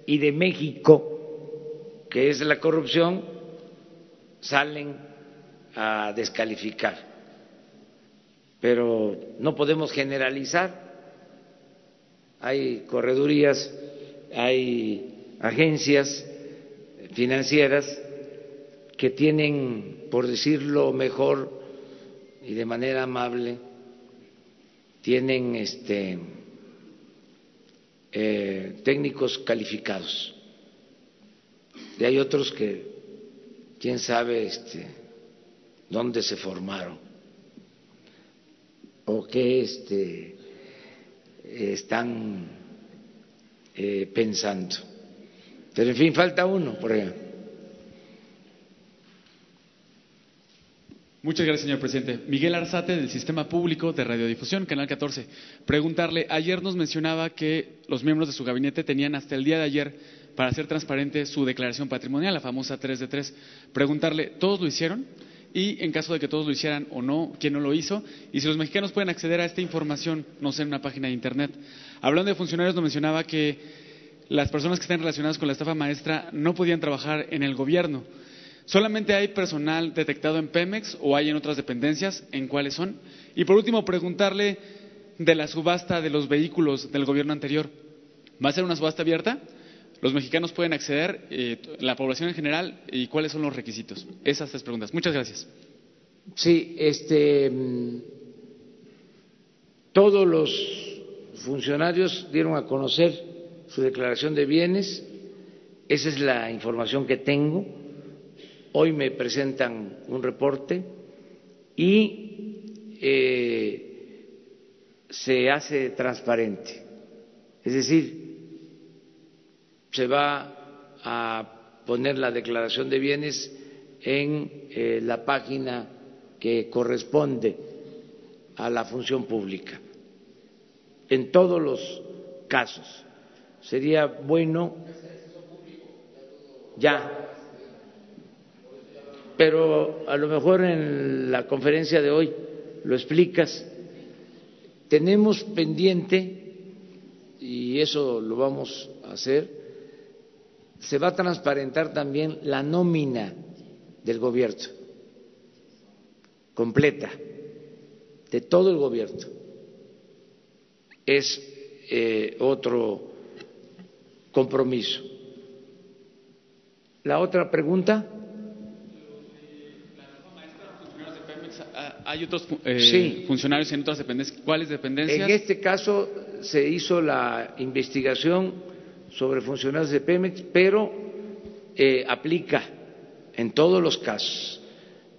Speaker 1: y de México, que es la corrupción, salen a descalificar pero no podemos generalizar. Hay corredurías, hay agencias financieras que tienen, por decirlo mejor y de manera amable, tienen este, eh, técnicos calificados. Y hay otros que, quién sabe, este, dónde se formaron o qué este, están eh, pensando. Pero en fin, falta uno, por ejemplo.
Speaker 8: Muchas gracias, señor presidente. Miguel Arzate, del Sistema Público de Radiodifusión, Canal 14. Preguntarle, ayer nos mencionaba que los miembros de su gabinete tenían hasta el día de ayer para hacer transparente su declaración patrimonial, la famosa 3 de 3. Preguntarle, ¿todos lo hicieron? Y en caso de que todos lo hicieran o no, ¿quién no lo hizo? Y si los mexicanos pueden acceder a esta información, no sé, en una página de Internet. Hablando de funcionarios, nos mencionaba que las personas que están relacionadas con la estafa maestra no podían trabajar en el gobierno. ¿Solamente hay personal detectado en Pemex o hay en otras dependencias? ¿En cuáles son? Y por último, preguntarle de la subasta de los vehículos del gobierno anterior. ¿Va a ser una subasta abierta? ¿Los mexicanos pueden acceder, eh, la población en general, y cuáles son los requisitos? Esas tres preguntas. Muchas gracias.
Speaker 1: Sí, este, mm, todos los funcionarios dieron a conocer su declaración de bienes. Esa es la información que tengo Hoy me presentan un reporte y eh, se hace transparente. Es decir, se va a poner la declaración de bienes en eh, la página que corresponde a la función pública. En todos los casos. Sería bueno ya pero a lo mejor en la conferencia de hoy lo explicas. Tenemos pendiente, y eso lo vamos a hacer, se va a transparentar también la nómina del gobierno, completa, de todo el gobierno. Es eh, otro compromiso. La otra pregunta.
Speaker 8: hay otros eh, funcionarios en otras dependencias. ¿Cuáles dependencias?
Speaker 1: En este caso se hizo la investigación sobre funcionarios de Pemex, pero eh, aplica en todos los casos.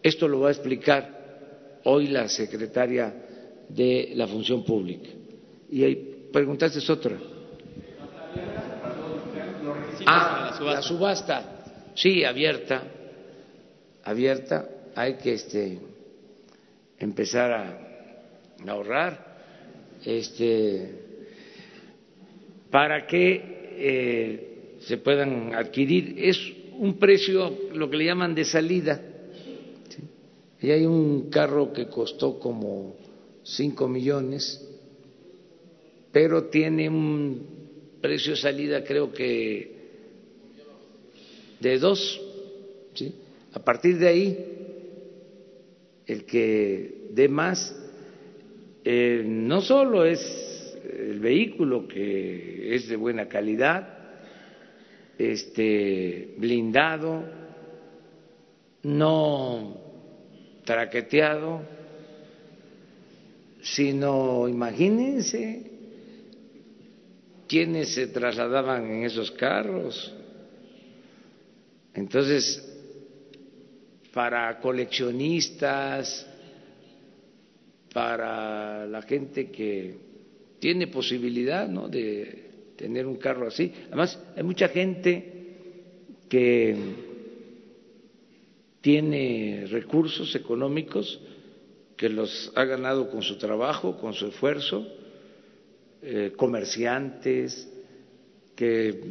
Speaker 1: Esto lo va a explicar hoy la secretaria de la Función Pública. Y ahí preguntaste otra. Ah, la subasta. Sí, abierta, abierta. Hay que este empezar a ahorrar este, para que eh, se puedan adquirir. Es un precio, lo que le llaman de salida. Y hay un carro que costó como 5 millones, pero tiene un precio de salida creo que de dos. ¿sí? A partir de ahí el que dé más, eh, no solo es el vehículo que es de buena calidad, este blindado, no traqueteado, sino imagínense quienes se trasladaban en esos carros. Entonces, para coleccionistas, para la gente que tiene posibilidad ¿no? de tener un carro así. Además, hay mucha gente que tiene recursos económicos que los ha ganado con su trabajo, con su esfuerzo, eh, comerciantes que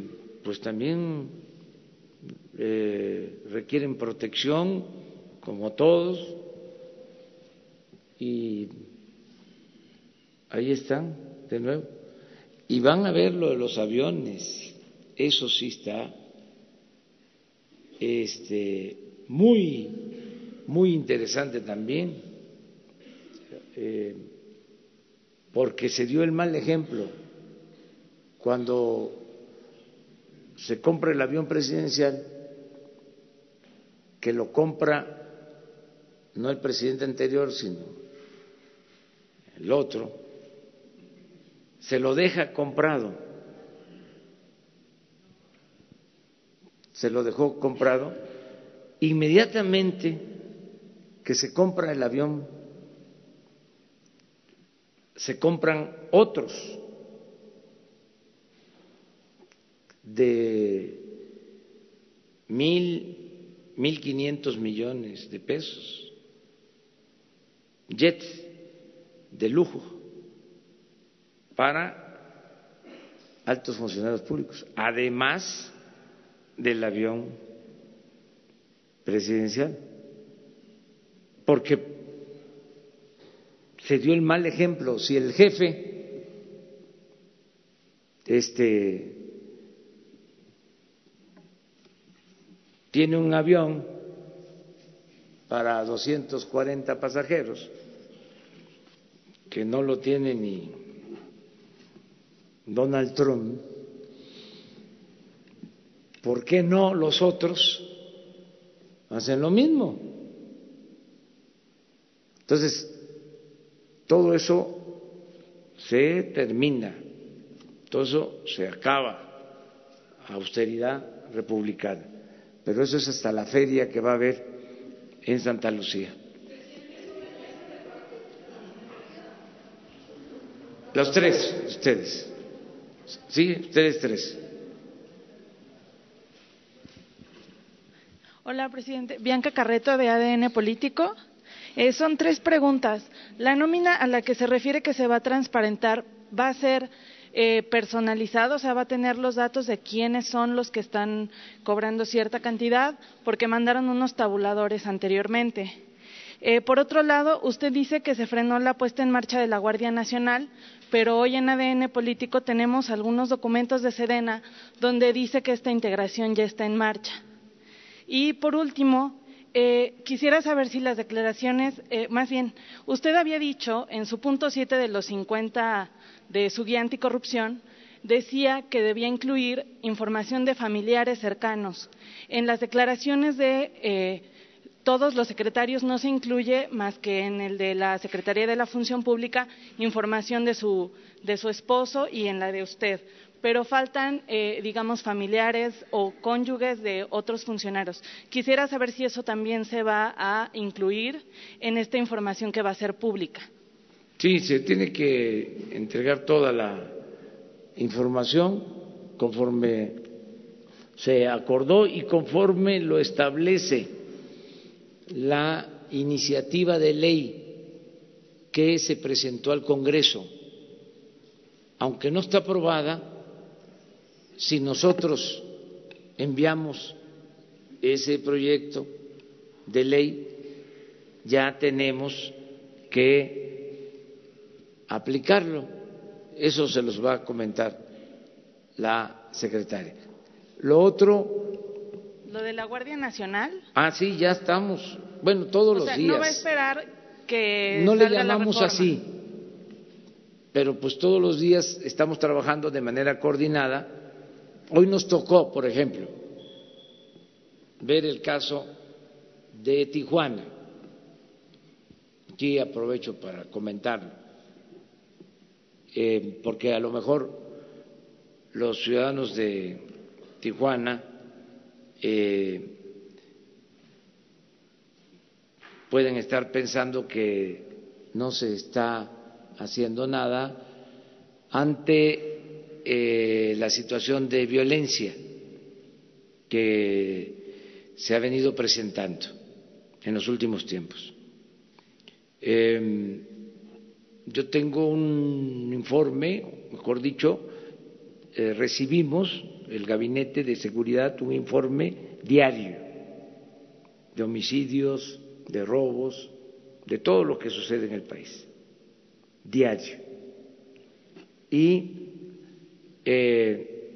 Speaker 1: pues también eh, requieren protección, como todos, y ahí están de nuevo. Y van a ver lo de los aviones, eso sí está este, muy, muy interesante también, eh, porque se dio el mal ejemplo. Cuando se compra el avión presidencial que lo compra no el presidente anterior, sino el otro, se lo deja comprado, se lo dejó comprado, inmediatamente que se compra el avión, se compran otros de mil 1.500 millones de pesos jets de lujo para altos funcionarios públicos, además del avión presidencial, porque se dio el mal ejemplo. Si el jefe este, tiene un avión para 240 pasajeros, que no lo tiene ni Donald Trump, ¿por qué no los otros hacen lo mismo? Entonces, todo eso se termina, todo eso se acaba, austeridad republicana, pero eso es hasta la feria que va a haber en Santa Lucía. Los tres, ustedes. Sí, ustedes tres.
Speaker 9: Hola, presidente. Bianca Carreto, de ADN Político. Eh, son tres preguntas. La nómina a la que se refiere que se va a transparentar va a ser eh, personalizado, o sea, va a tener los datos de quiénes son los que están cobrando cierta cantidad, porque mandaron unos tabuladores anteriormente. Eh, por otro lado, usted dice que se frenó la puesta en marcha de la Guardia Nacional, pero hoy en ADN Político tenemos algunos documentos de Sedena donde dice que esta integración ya está en marcha. Y por último, eh, quisiera saber si las declaraciones, eh, más bien, usted había dicho en su punto 7 de los 50 de su guía anticorrupción, decía que debía incluir información de familiares cercanos. En las declaraciones de eh, todos los secretarios no se incluye más que en el de la Secretaría de la Función Pública información de su, de su esposo y en la de usted, pero faltan, eh, digamos, familiares o cónyuges de otros funcionarios. Quisiera saber si eso también se va a incluir en esta información que va a ser pública.
Speaker 1: Sí, se tiene que entregar toda la información conforme se acordó y conforme lo establece la iniciativa de ley que se presentó al Congreso. Aunque no está aprobada, si nosotros enviamos ese proyecto de ley, ya tenemos que aplicarlo. Eso se los va a comentar la secretaria. Lo otro
Speaker 9: ¿Lo de la Guardia Nacional?
Speaker 1: Ah, sí, ya estamos. Bueno, todos los días.
Speaker 9: No va a esperar que.
Speaker 1: No le llamamos así, pero pues todos los días estamos trabajando de manera coordinada. Hoy nos tocó, por ejemplo, ver el caso de Tijuana. Aquí aprovecho para comentarlo, eh, porque a lo mejor los ciudadanos de Tijuana eh, pueden estar pensando que no se está haciendo nada ante eh, la situación de violencia que se ha venido presentando en los últimos tiempos. Em, yo tengo un informe, mejor dicho, eh, recibimos el Gabinete de Seguridad un informe diario de homicidios, de robos, de todo lo que sucede en el país, diario. Y eh,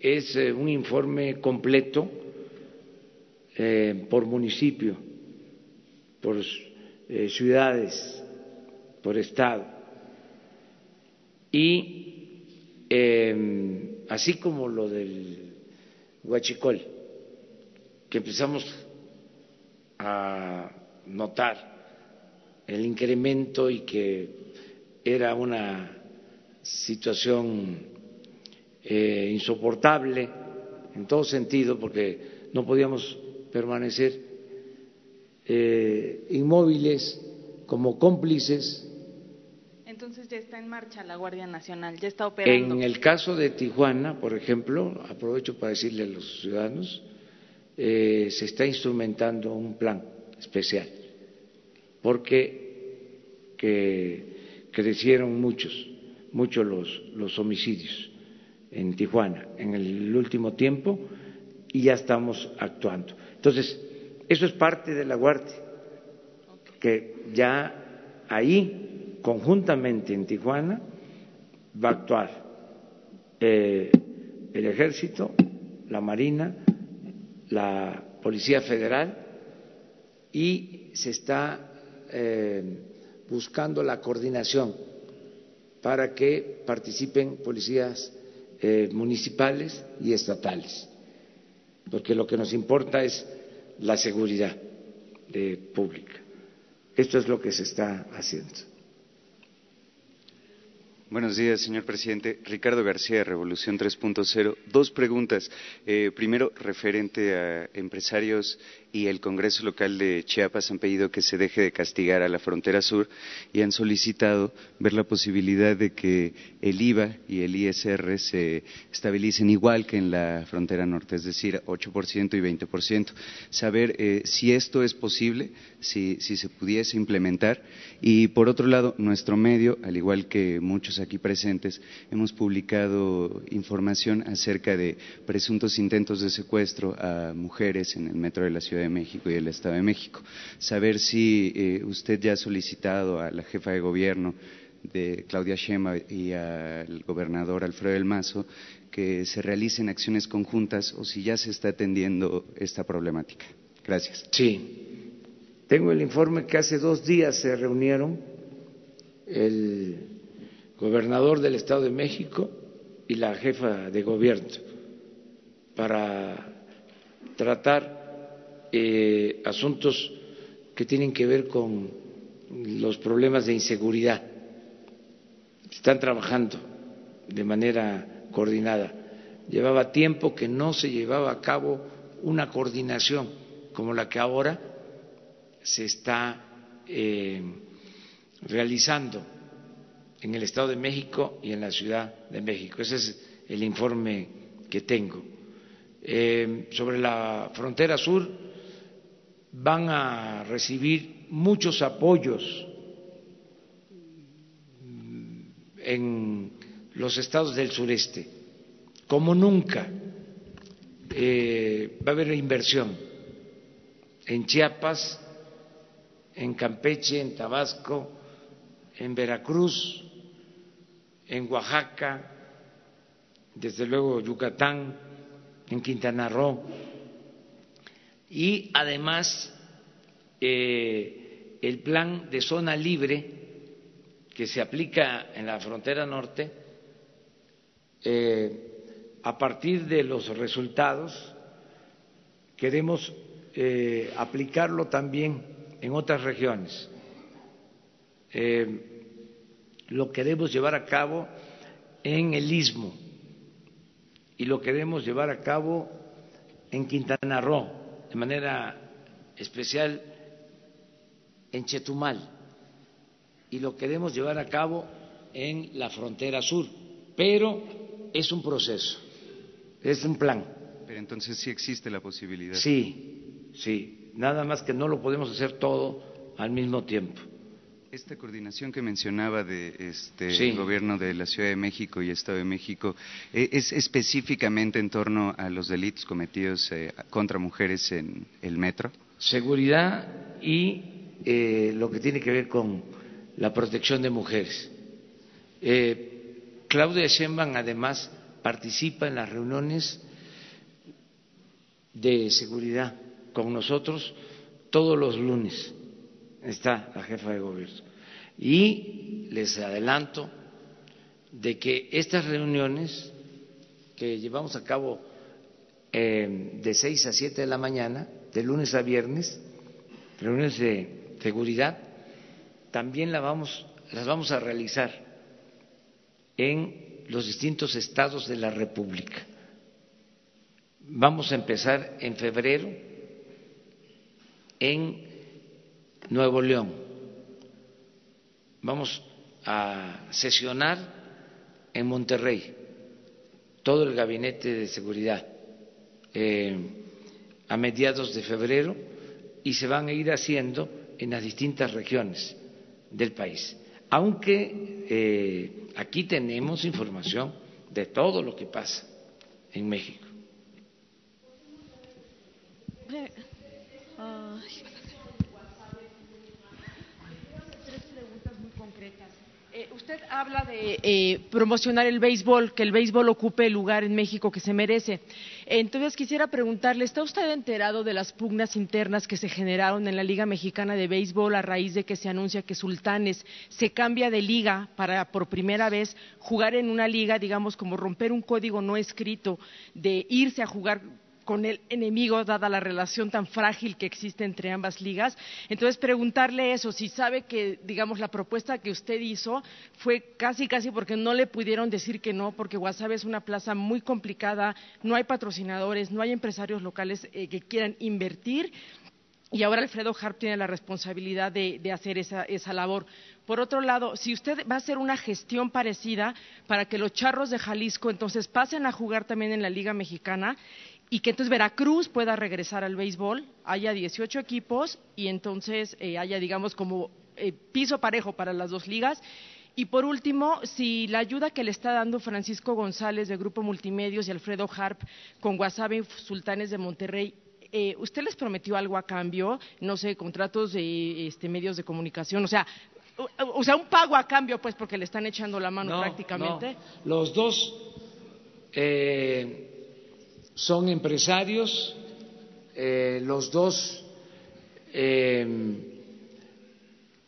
Speaker 1: es eh, un informe completo por municipio, por ciudades, por estado. Y eh, así como lo del huachicol, que empezamos a notar el incremento y que era una situación eh, insoportable en todo sentido, porque no podíamos permanecer eh, inmóviles como cómplices
Speaker 9: ya está en marcha la Guardia Nacional, ya está operando.
Speaker 1: En el caso de Tijuana, por ejemplo, aprovecho para decirle a los ciudadanos, eh, se está instrumentando un plan especial, porque que crecieron muchos, muchos los, los homicidios en Tijuana en el último tiempo y ya estamos actuando. Entonces, eso es parte de la Guardia, que ya ahí, conjuntamente en Tijuana, va a actuar eh, el Ejército, la Marina, la Policía Federal y se está eh, buscando la coordinación para que participen policías eh, municipales y estatales, porque lo que nos importa es la seguridad pública. Esto es lo que se está haciendo.
Speaker 10: Buenos días, señor presidente. Ricardo García, Revolución 3.0. Dos preguntas. Eh, primero, referente a empresarios y el Congreso local de Chiapas han pedido que se deje de castigar a la frontera sur y han solicitado ver la posibilidad de que el IVA y el ISR se estabilicen igual que en la frontera norte, es decir, 8% y 20%. Saber eh, si esto es posible, si, si se pudiese implementar. Y por otro lado, nuestro medio, al igual que muchos aquí presentes, hemos publicado información acerca de presuntos intentos de secuestro a mujeres en el metro de la ciudad de México y el Estado de México. Saber si eh, usted ya ha solicitado a la jefa de gobierno de Claudia Sheinbaum y al gobernador Alfredo del Mazo que se realicen acciones conjuntas o si ya se está atendiendo esta problemática. Gracias.
Speaker 1: Sí. Tengo el informe que hace dos días se reunieron el gobernador del Estado de México y la jefa de gobierno para tratar eh, asuntos que tienen que ver con los problemas de inseguridad. Están trabajando de manera coordinada. Llevaba tiempo que no se llevaba a cabo una coordinación como la que ahora se está eh, realizando en el Estado de México y en la Ciudad de México. Ese es el informe que tengo. Eh, sobre la frontera sur, van a recibir muchos apoyos en los estados del sureste, como nunca. Eh, va a haber inversión en Chiapas, en Campeche, en Tabasco, en Veracruz, en Oaxaca, desde luego Yucatán, en Quintana Roo y además eh, el plan de zona libre que se aplica en la frontera norte, eh, a partir de los resultados queremos eh, aplicarlo también en otras regiones. lo queremos llevar a cabo en el istmo y lo queremos llevar a cabo en Quintana Roo de manera especial en Chetumal y lo queremos llevar a cabo en la frontera sur, pero es un proceso, es un plan.
Speaker 10: Pero entonces sí existe la posibilidad.
Speaker 1: Sí, sí, nada más que no lo podemos hacer todo al mismo tiempo.
Speaker 10: Esta coordinación que mencionaba de este gobierno de la Ciudad de México y Estado de México eh, es específicamente en torno a los delitos cometidos eh, contra mujeres en el metro.
Speaker 1: Seguridad y eh, lo que tiene que ver con la protección de mujeres. Claudia Sheinbaum además participa en las reuniones de seguridad con nosotros todos los lunes está la jefa de gobierno. Y les adelanto de que estas reuniones que llevamos a cabo eh, de seis a siete de la mañana, de lunes a viernes, reuniones de seguridad, también las vamos a realizar en los distintos estados de la República. Vamos a empezar en febrero en Nuevo León. Vamos a sesionar en Monterrey todo el gabinete de seguridad eh, a mediados de febrero y se van a ir haciendo en las distintas regiones del país. Aunque eh, aquí tenemos información de todo lo que pasa en México.
Speaker 11: Eh, usted habla de eh, promocionar el béisbol, que el béisbol ocupe el lugar en México que se merece. Entonces quisiera preguntarle, ¿está usted enterado de las pugnas internas que se generaron en la Liga Mexicana de Béisbol a raíz de que se anuncia que Sultanes se cambia de liga para por primera vez jugar en una liga, digamos, como romper un código no escrito de irse a jugar con el enemigo, dada la relación tan frágil que existe entre ambas ligas. Entonces, preguntarle eso, si sabe que, digamos, la propuesta que usted hizo fue casi, casi porque no le pudieron decir que no, porque Guasave es una plaza muy complicada, no hay patrocinadores, no hay empresarios locales eh, que quieran invertir. Y ahora Alfredo Harp tiene la responsabilidad de, de hacer esa, esa labor. Por otro lado, si usted va a hacer una gestión parecida para que los charros de Jalisco entonces pasen a jugar también en la Liga Mexicana y que entonces Veracruz pueda regresar al béisbol, haya 18 equipos y entonces eh, haya, digamos, como eh, piso parejo para las dos ligas. Y por último, si la ayuda que le está dando Francisco González de Grupo Multimedios y Alfredo Harp con Wasabi Sultanes de Monterrey eh, ¿usted les prometió algo a cambio? No sé, contratos de este, medios de comunicación, o sea, o, sea, un pago a cambio, pues, porque le están echando la mano prácticamente.
Speaker 1: Los dos eh, son empresarios, eh, los dos eh,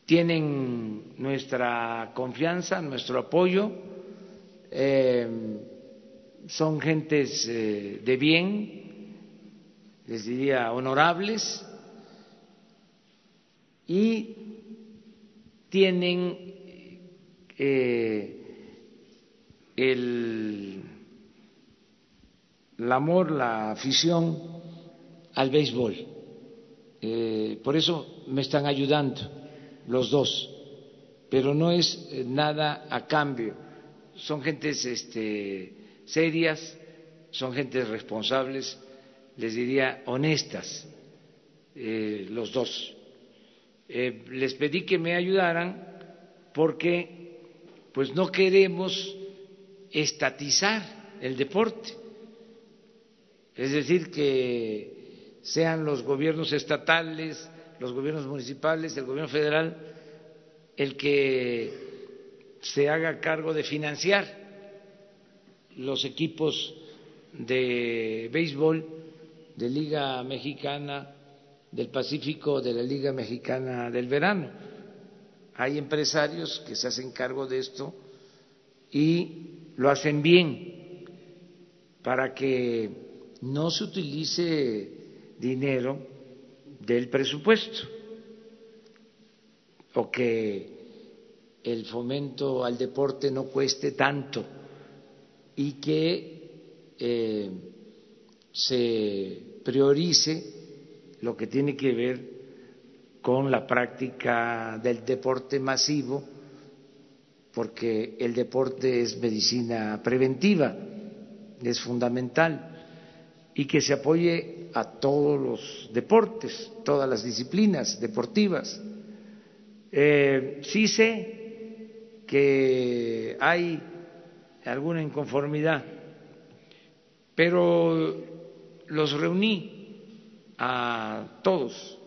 Speaker 1: tienen nuestra confianza, nuestro apoyo, eh, son gentes de bien, les diría honorables, y tienen el el amor, la afición al béisbol. Eh, por eso me están ayudando los dos, pero no es eh, nada a cambio. Son gentes este, serias, son gentes responsables, les diría honestas, eh, los dos. les pedí que me ayudaran porque pues no queremos estatizar el deporte es decir, que sean los gobiernos estatales, los gobiernos municipales, el gobierno federal, el que se haga cargo de financiar los equipos de béisbol de Liga Mexicana del Pacífico, de la Liga Mexicana del Verano. Hay empresarios que se hacen cargo de esto y lo hacen bien para que no se utilice dinero del presupuesto o que el fomento al deporte no cueste tanto y que eh, se priorice lo que tiene que ver con la práctica del deporte masivo, porque el deporte es medicina preventiva, es fundamental y que se apoye a todos los deportes, todas las disciplinas deportivas. Eh, sí sé que hay alguna inconformidad, pero los reuní a todos,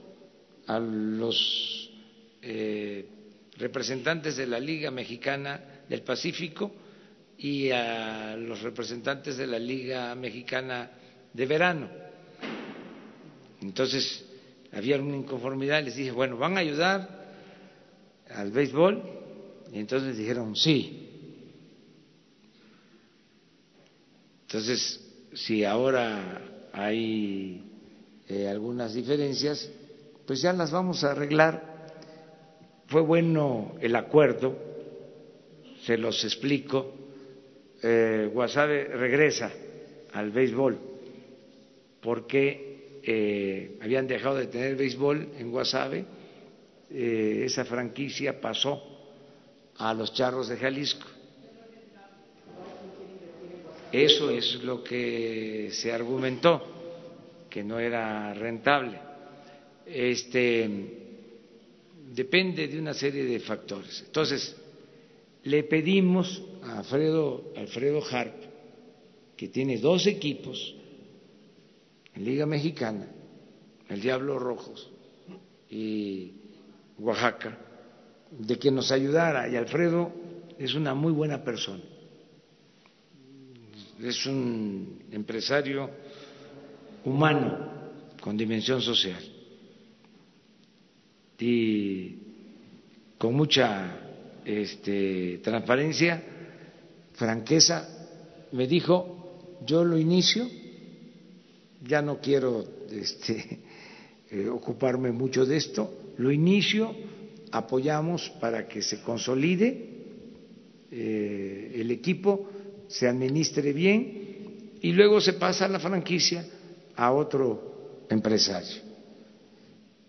Speaker 1: a los eh, representantes de la Liga Mexicana del Pacífico y a los representantes de la Liga Mexicana de verano. Entonces había una inconformidad, les dije, bueno, ¿van a ayudar al béisbol? Y entonces dijeron, sí. Entonces, si ahora hay eh, algunas diferencias, pues ya las vamos a arreglar. Fue bueno el acuerdo, se los explico. Eh, regresa al béisbol porque eh, habían dejado de tener béisbol en Guasave, eh, esa franquicia pasó a los charros de Jalisco. Eso es lo que se argumentó, que no era rentable. Este, depende de una serie de factores. Entonces, le pedimos a Alfredo, Alfredo Harp, que tiene dos equipos en Liga Mexicana, el Diablo Rojos y Oaxaca, de que nos ayudara. Y Alfredo es una muy buena persona. Es un empresario humano con dimensión social y con mucha este, transparencia, franqueza, me dijo, yo lo inicio, ya no quiero este, eh, ocuparme mucho de esto, lo inicio, apoyamos para que se consolide eh, el equipo, se administre bien y luego se pasa la franquicia a otro empresario.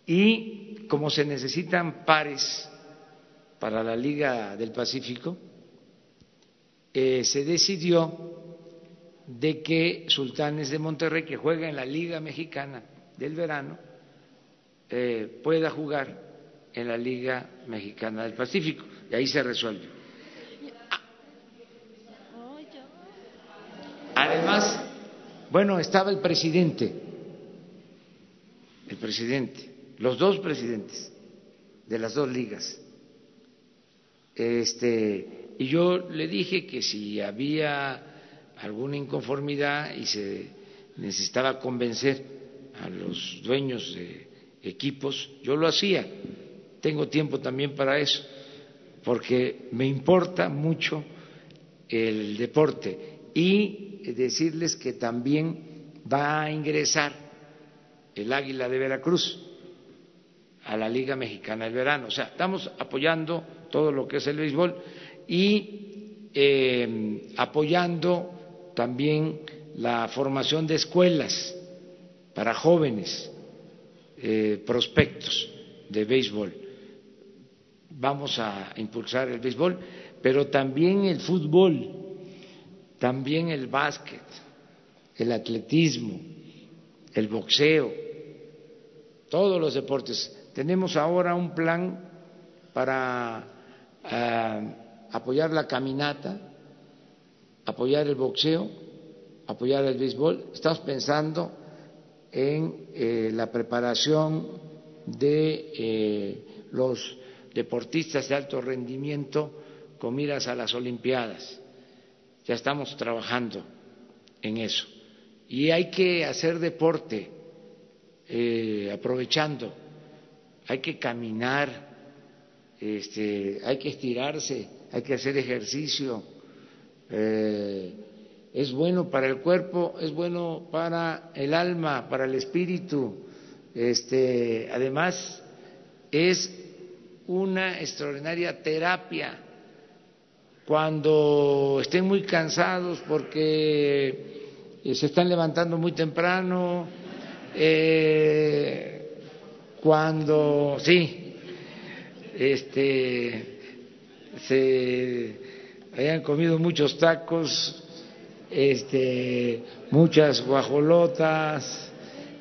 Speaker 1: Y como se necesitan pares para la Liga del Pacífico, eh, se decidió de que Sultanes de Monterrey, que juega en la Liga Mexicana del verano, eh, pueda jugar en la Liga Mexicana del Pacífico. Y ahí se resuelve. Además, bueno, estaba el presidente, el presidente, los dos presidentes de las dos ligas. Este, y yo le dije que si había alguna inconformidad y se necesitaba convencer a los dueños de equipos, yo lo hacía. Tengo tiempo también para eso, porque me importa mucho el deporte y decirles que también va a ingresar el Águila de Veracruz a la Liga Mexicana del Verano. O sea, estamos apoyando todo lo que es el béisbol y eh, apoyando también la formación de escuelas para jóvenes eh, prospectos de béisbol. Vamos a impulsar el béisbol, pero también el fútbol, también el básquet, el atletismo, el boxeo, todos los deportes. Tenemos ahora un plan para eh, apoyar la caminata, apoyar el boxeo, apoyar el béisbol. Estamos pensando en eh, la preparación de eh, los deportistas de alto rendimiento con miras a las Olimpiadas. Ya estamos trabajando en eso. Y hay que hacer deporte eh, aprovechando, hay que caminar, este, hay que estirarse, hay que hacer ejercicio. Eh, es bueno para el cuerpo, es bueno para el alma, para el espíritu. Este, además, es una extraordinaria terapia cuando estén muy cansados porque eh, se están levantando muy temprano, eh, cuando sí, este, se hayan comido muchos tacos, este, muchas guajolotas,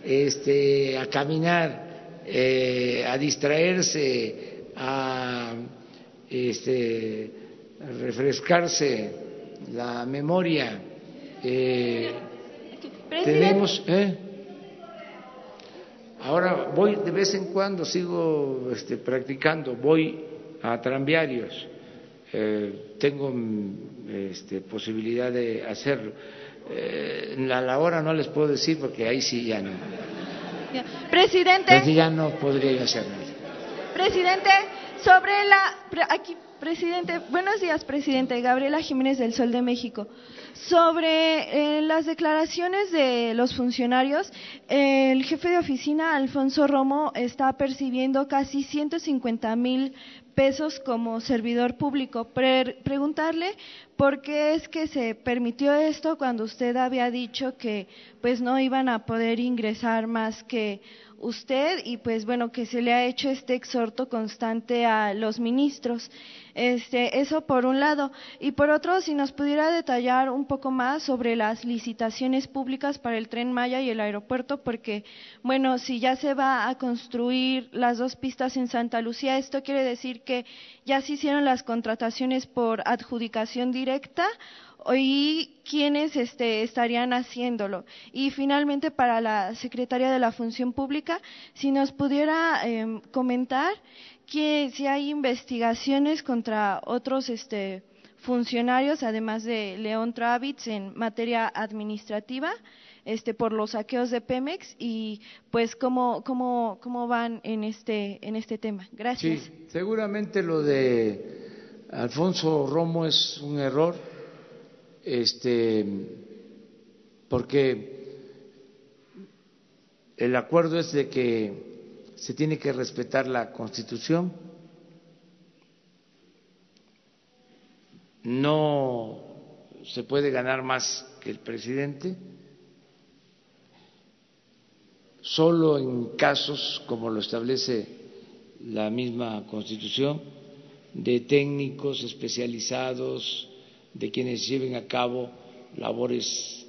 Speaker 1: este, a caminar, eh, a distraerse, a este, refrescarse la memoria. Eh, tenemos, ¿eh? Ahora voy de vez en cuando, sigo este, practicando, voy a tranviarios, eh, tengo este, posibilidad de hacerlo. Eh, a la hora no les puedo decir porque ahí sí ya no.
Speaker 12: Presidente.
Speaker 1: ya no podría hacer nada.
Speaker 12: Presidente, sobre la. Aquí, presidente. Buenos días, presidente. Gabriela Jiménez del Sol de México. Sobre eh, las declaraciones de los funcionarios, el jefe de oficina, Alfonso Romo, está percibiendo casi 150 mil pesos como servidor público. preguntarle ¿Por qué es que se permitió esto cuando usted había dicho que pues no iban a poder ingresar más que usted y pues bueno que se le ha hecho este exhorto constante a los ministros. Este, eso por un lado. Y por otro, si nos pudiera detallar un poco más sobre las licitaciones públicas para el tren Maya y el aeropuerto, porque, bueno, si ya se va a construir las dos pistas en Santa Lucía, esto quiere decir que ya se hicieron las contrataciones por adjudicación directa y quiénes este, estarían haciéndolo. Y finalmente, para la Secretaría de la Función Pública, si nos pudiera em, comentar que si hay investigaciones contra otros este, funcionarios, además de León Travitz, en materia administrativa, este, por los saqueos de Pemex y pues cómo, cómo, cómo van en este, en este tema. Gracias.
Speaker 1: Sí, seguramente lo de Alfonso Romo es un error este, porque el acuerdo es de que se tiene que respetar la Constitución, no se puede ganar más que el presidente, solo en casos, como lo establece la misma Constitución, de técnicos especializados, de quienes lleven a cabo labores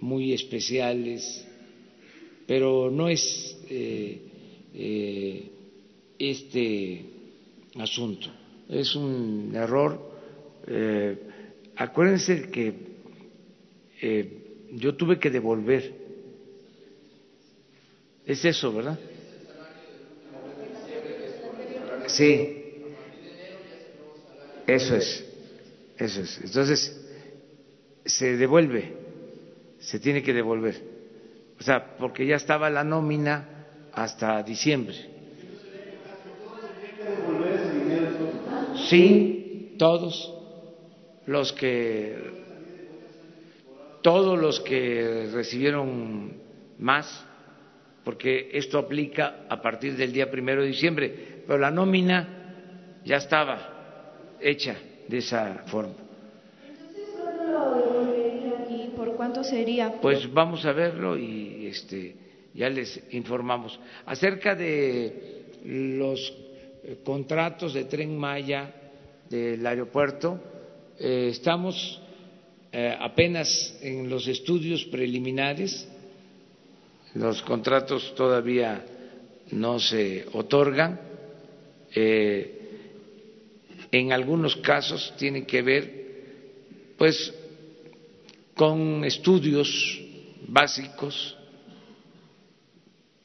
Speaker 1: muy especiales, pero no es eh, eh, este asunto, es un error. Eh, acuérdense que yo tuve que devolver, es eso, ¿verdad? Sí, eso es. Eso es. Entonces, se devuelve, se tiene que devolver. O sea, porque ya estaba la nómina hasta diciembre. Sí, todos los que todos los que recibieron más, porque esto aplica a partir del día primero de diciembre, pero la nómina ya estaba hecha de esa forma.
Speaker 12: ¿Y por cuánto sería?
Speaker 1: Pues vamos a verlo y este ya les informamos acerca de los eh, contratos de Tren Maya del aeropuerto. Eh, estamos eh, apenas en los estudios preliminares. Los contratos todavía no se otorgan. En algunos casos tiene que ver pues con estudios básicos,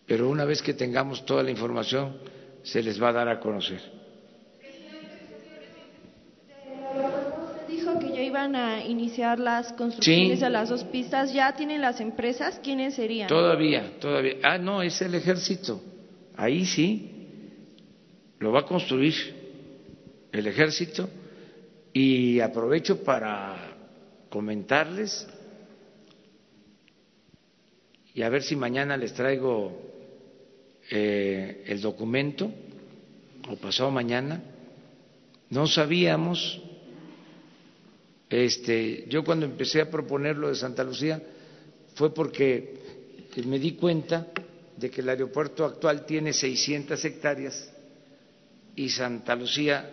Speaker 1: pero una vez que tengamos toda la información se les va a dar a conocer.
Speaker 12: dijo que ya iban a iniciar las construcciones de las dos pistas. ¿Ya tienen las empresas? ¿Quiénes serían?
Speaker 1: Todavía, todavía. Ah, no, es el ejército. Ahí sí, lo va a construir el ejército y aprovecho para comentarles y a ver si mañana les traigo eh, el documento o pasado mañana. No sabíamos, este, yo cuando empecé a proponer lo de Santa Lucía fue porque me di cuenta de que el aeropuerto actual tiene 600 hectáreas y Santa Lucía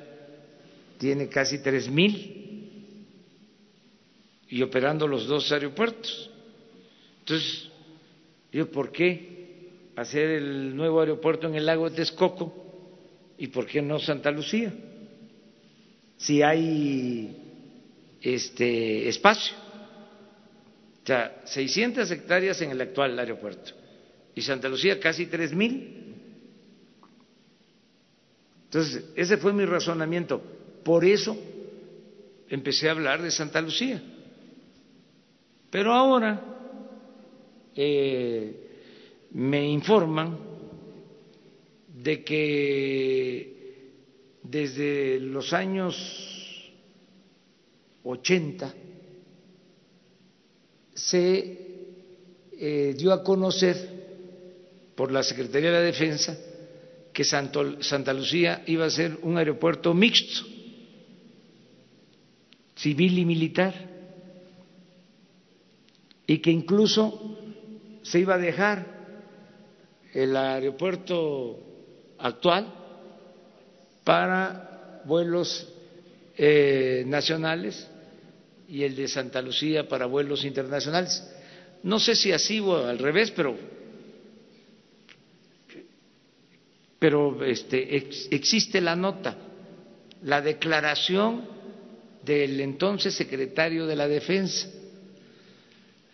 Speaker 1: tiene casi tres mil y operando los dos aeropuertos. Entonces, yo, ¿por qué hacer el nuevo aeropuerto en el lago de Texcoco y por qué no Santa Lucía? Si hay este espacio. O sea, 600 hectáreas en el actual aeropuerto y Santa Lucía casi tres mil. Entonces, ese fue mi razonamiento. Por eso empecé a hablar de Santa Lucía. Pero ahora eh, me informan de que desde los años 80 se eh, dio a conocer por la Secretaría de la Defensa que Santa Lucía iba a ser un aeropuerto mixto civil y militar, y que incluso se iba a dejar el aeropuerto actual para vuelos eh, nacionales y el de Santa Lucía para vuelos internacionales. No sé si así o al revés, pero pero este, existe la nota, la declaración del entonces secretario de la Defensa.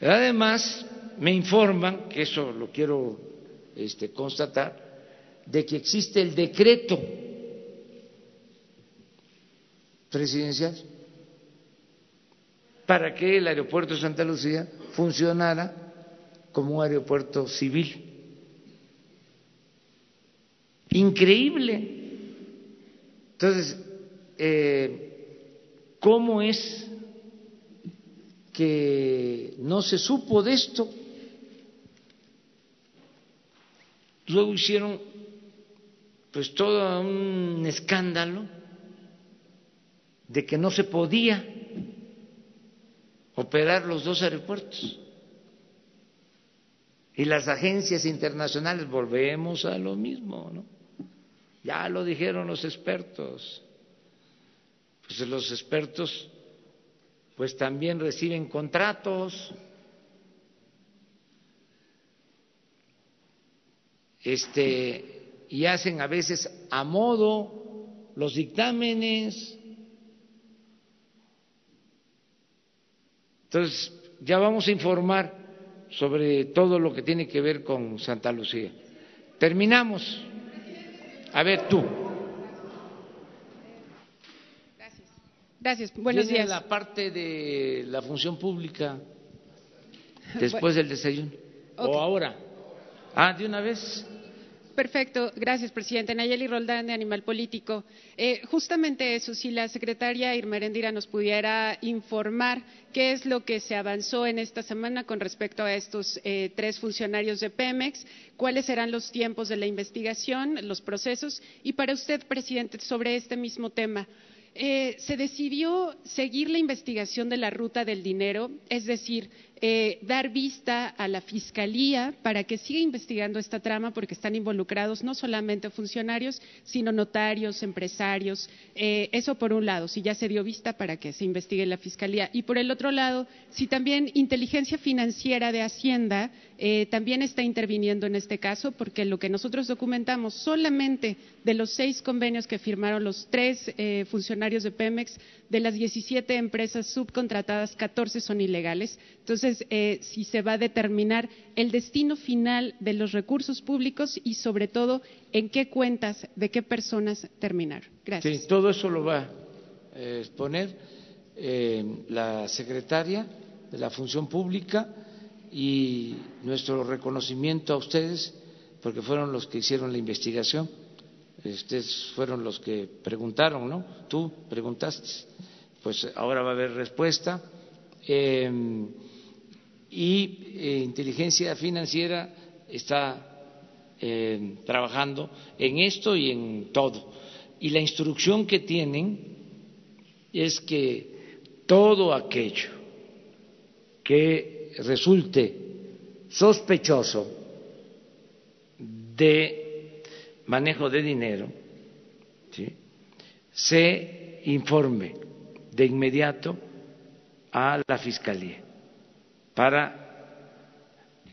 Speaker 1: Además, me informan, que eso lo quiero este, constatar, de que existe el decreto presidencial para que el aeropuerto de Santa Lucía funcionara como un aeropuerto civil. Increíble. Entonces, eh, ¿cómo es que no se supo de esto? Luego hicieron pues todo un escándalo de que no se podía operar los dos aeropuertos. Y las agencias internacionales volvemos a lo mismo, ¿no? Ya lo dijeron los expertos. Pues los expertos pues también reciben contratos. Este y hacen a veces a modo los dictámenes. Entonces, ya vamos a informar sobre todo lo que tiene que ver con Santa Lucía. Terminamos. A ver, tú.
Speaker 13: Gracias. Gracias. Buenos días.
Speaker 1: la parte de la función pública después del desayuno. ¿O ahora? Ah, de una vez.
Speaker 13: Perfecto, gracias, presidente. Nayeli Roldán, de Animal Político. Eh, justamente eso, si la secretaria Irmerendira nos pudiera informar qué es lo que se avanzó en esta semana con respecto a estos eh, tres funcionarios de Pemex, cuáles serán los tiempos de la investigación, los procesos, y para usted, presidente, sobre este mismo tema. Eh, se decidió seguir la investigación de la ruta del dinero, es decir, eh, dar vista a la Fiscalía para que siga investigando esta trama, porque están involucrados no solamente funcionarios, sino notarios, empresarios. Eh, eso por un lado, si ya se dio vista para que se investigue la Fiscalía. Y por el otro lado, si también inteligencia financiera de Hacienda eh, también está interviniendo en este caso, porque lo que nosotros documentamos solamente de los seis convenios que firmaron los tres eh, funcionarios de Pemex, de las 17 empresas subcontratadas, 14 son ilegales. Entonces, eh, si se va a determinar el destino final de los recursos públicos y, sobre todo, en qué cuentas de qué personas terminar. Gracias.
Speaker 1: Sí, todo eso lo va a exponer la secretaria de la Función Pública y nuestro reconocimiento a ustedes, porque fueron los que hicieron la investigación. Ustedes fueron los que preguntaron, ¿no? Tú preguntaste. Pues ahora va a haber respuesta. Eh, y eh, inteligencia financiera está eh, trabajando en esto y en todo. Y la instrucción que tienen es que todo aquello que resulte sospechoso de manejo de dinero, ¿sí? se informe de inmediato a la Fiscalía para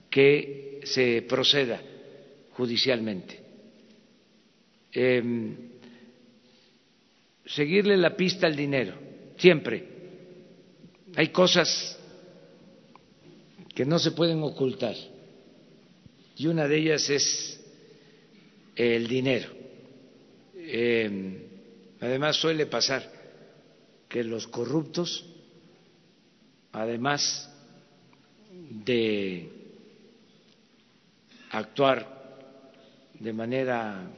Speaker 1: que se proceda judicialmente. Eh, seguirle la pista al dinero, siempre. Hay cosas que no se pueden ocultar y una de ellas es el dinero. Eh, además suele pasar que los corruptos, además de actuar de manera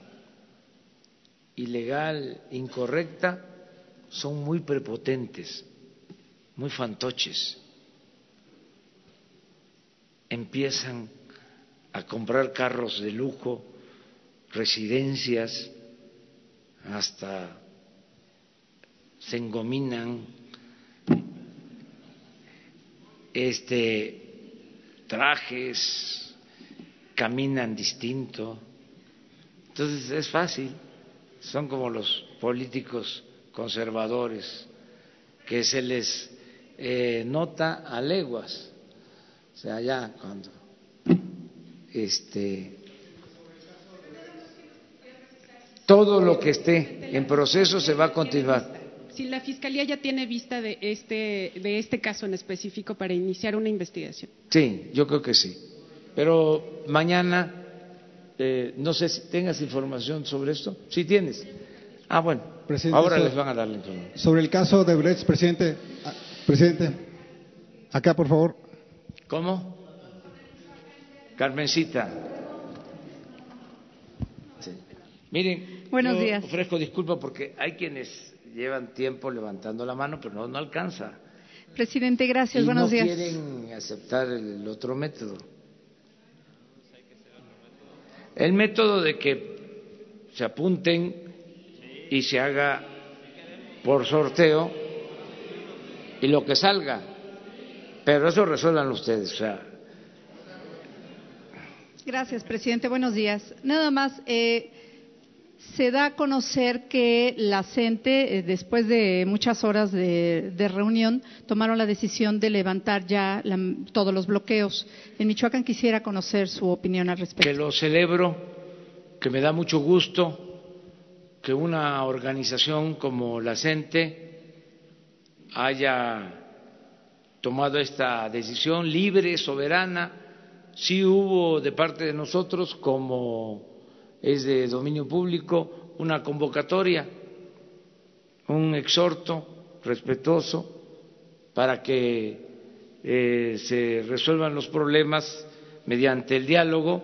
Speaker 1: ilegal, incorrecta, son muy prepotentes, muy fantoches. Empiezan a comprar carros de lujo, residencias, hasta se engominan este, trajes, caminan distinto. Entonces es fácil, son como los políticos conservadores que se les eh, nota a leguas, sea, ya cuando este todo lo que esté en proceso se va a continuar.
Speaker 13: Si la fiscalía ya tiene vista de este de este caso en específico para iniciar una investigación.
Speaker 1: Sí, yo creo que sí. Pero mañana eh, no sé si tengas información sobre esto. Sí tienes. Ah, bueno. Ahora les van a dar la información.
Speaker 14: Sobre el caso de Brecht, presidente. Ah, presidente. Acá, por favor.
Speaker 1: ¿Cómo? Carmencita. Miren,
Speaker 15: Buenos
Speaker 1: yo
Speaker 15: días.
Speaker 1: ofrezco disculpas porque hay quienes llevan tiempo levantando la mano, pero no, no alcanza.
Speaker 15: Presidente, gracias.
Speaker 1: y
Speaker 15: Buenos
Speaker 1: no
Speaker 15: días.
Speaker 1: quieren aceptar el otro método. El método de que se apunten y se haga por sorteo y lo que salga. Pero eso resuelvan ustedes. O sea,
Speaker 15: Gracias, presidente. Buenos días. Nada más, eh, se da a conocer que la CENTE, eh, después de muchas horas de, de reunión, tomaron la decisión de levantar ya la- todos los bloqueos. En Michoacán quisiera conocer su opinión al respecto.
Speaker 1: que lo celebro, que me da mucho gusto que una organización como la CENTE haya tomado esta decisión libre, soberana. Sí hubo de parte de nosotros, como es de dominio público, una convocatoria, un exhorto respetuoso para que eh, se resuelvan los problemas mediante el diálogo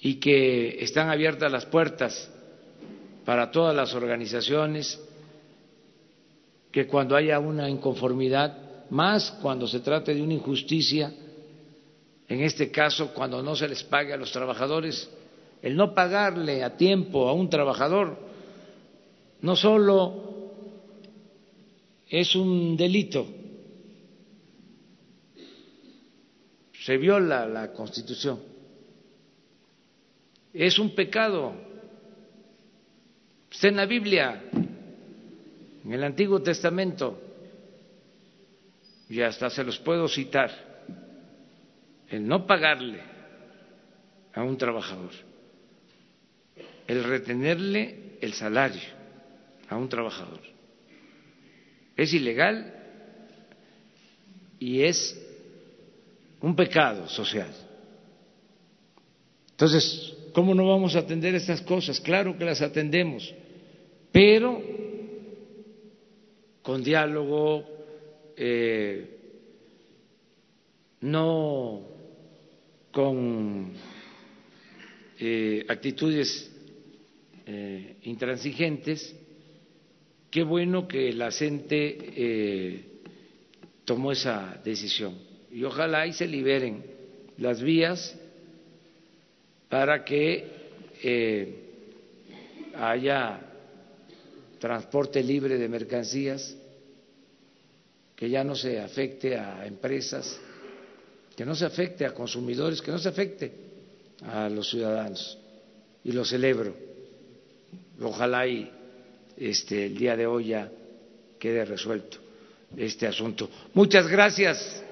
Speaker 1: y que están abiertas las puertas para todas las organizaciones, que cuando haya una inconformidad, más cuando se trate de una injusticia, en este caso cuando no se les pague a los trabajadores, el no pagarle a tiempo a un trabajador no solo es un delito, se viola la Constitución, es un pecado. Está en la Biblia, en el Antiguo Testamento, y hasta se los puedo citar, el no pagarle a un trabajador, el retenerle el salario a un trabajador, es ilegal y es un pecado social. Entonces, ¿cómo no vamos a atender estas cosas? Claro que las atendemos, pero con diálogo, eh, no con eh, actitudes eh, intransigentes. Qué bueno que la gente eh, tomó esa decisión y ojalá y se liberen las vías para que haya transporte libre de mercancías, que ya no se afecte a empresas, que no se afecte a consumidores, que no se afecte a los ciudadanos. Y lo celebro. Ojalá y este, el día de hoy ya quede resuelto este asunto. Muchas gracias.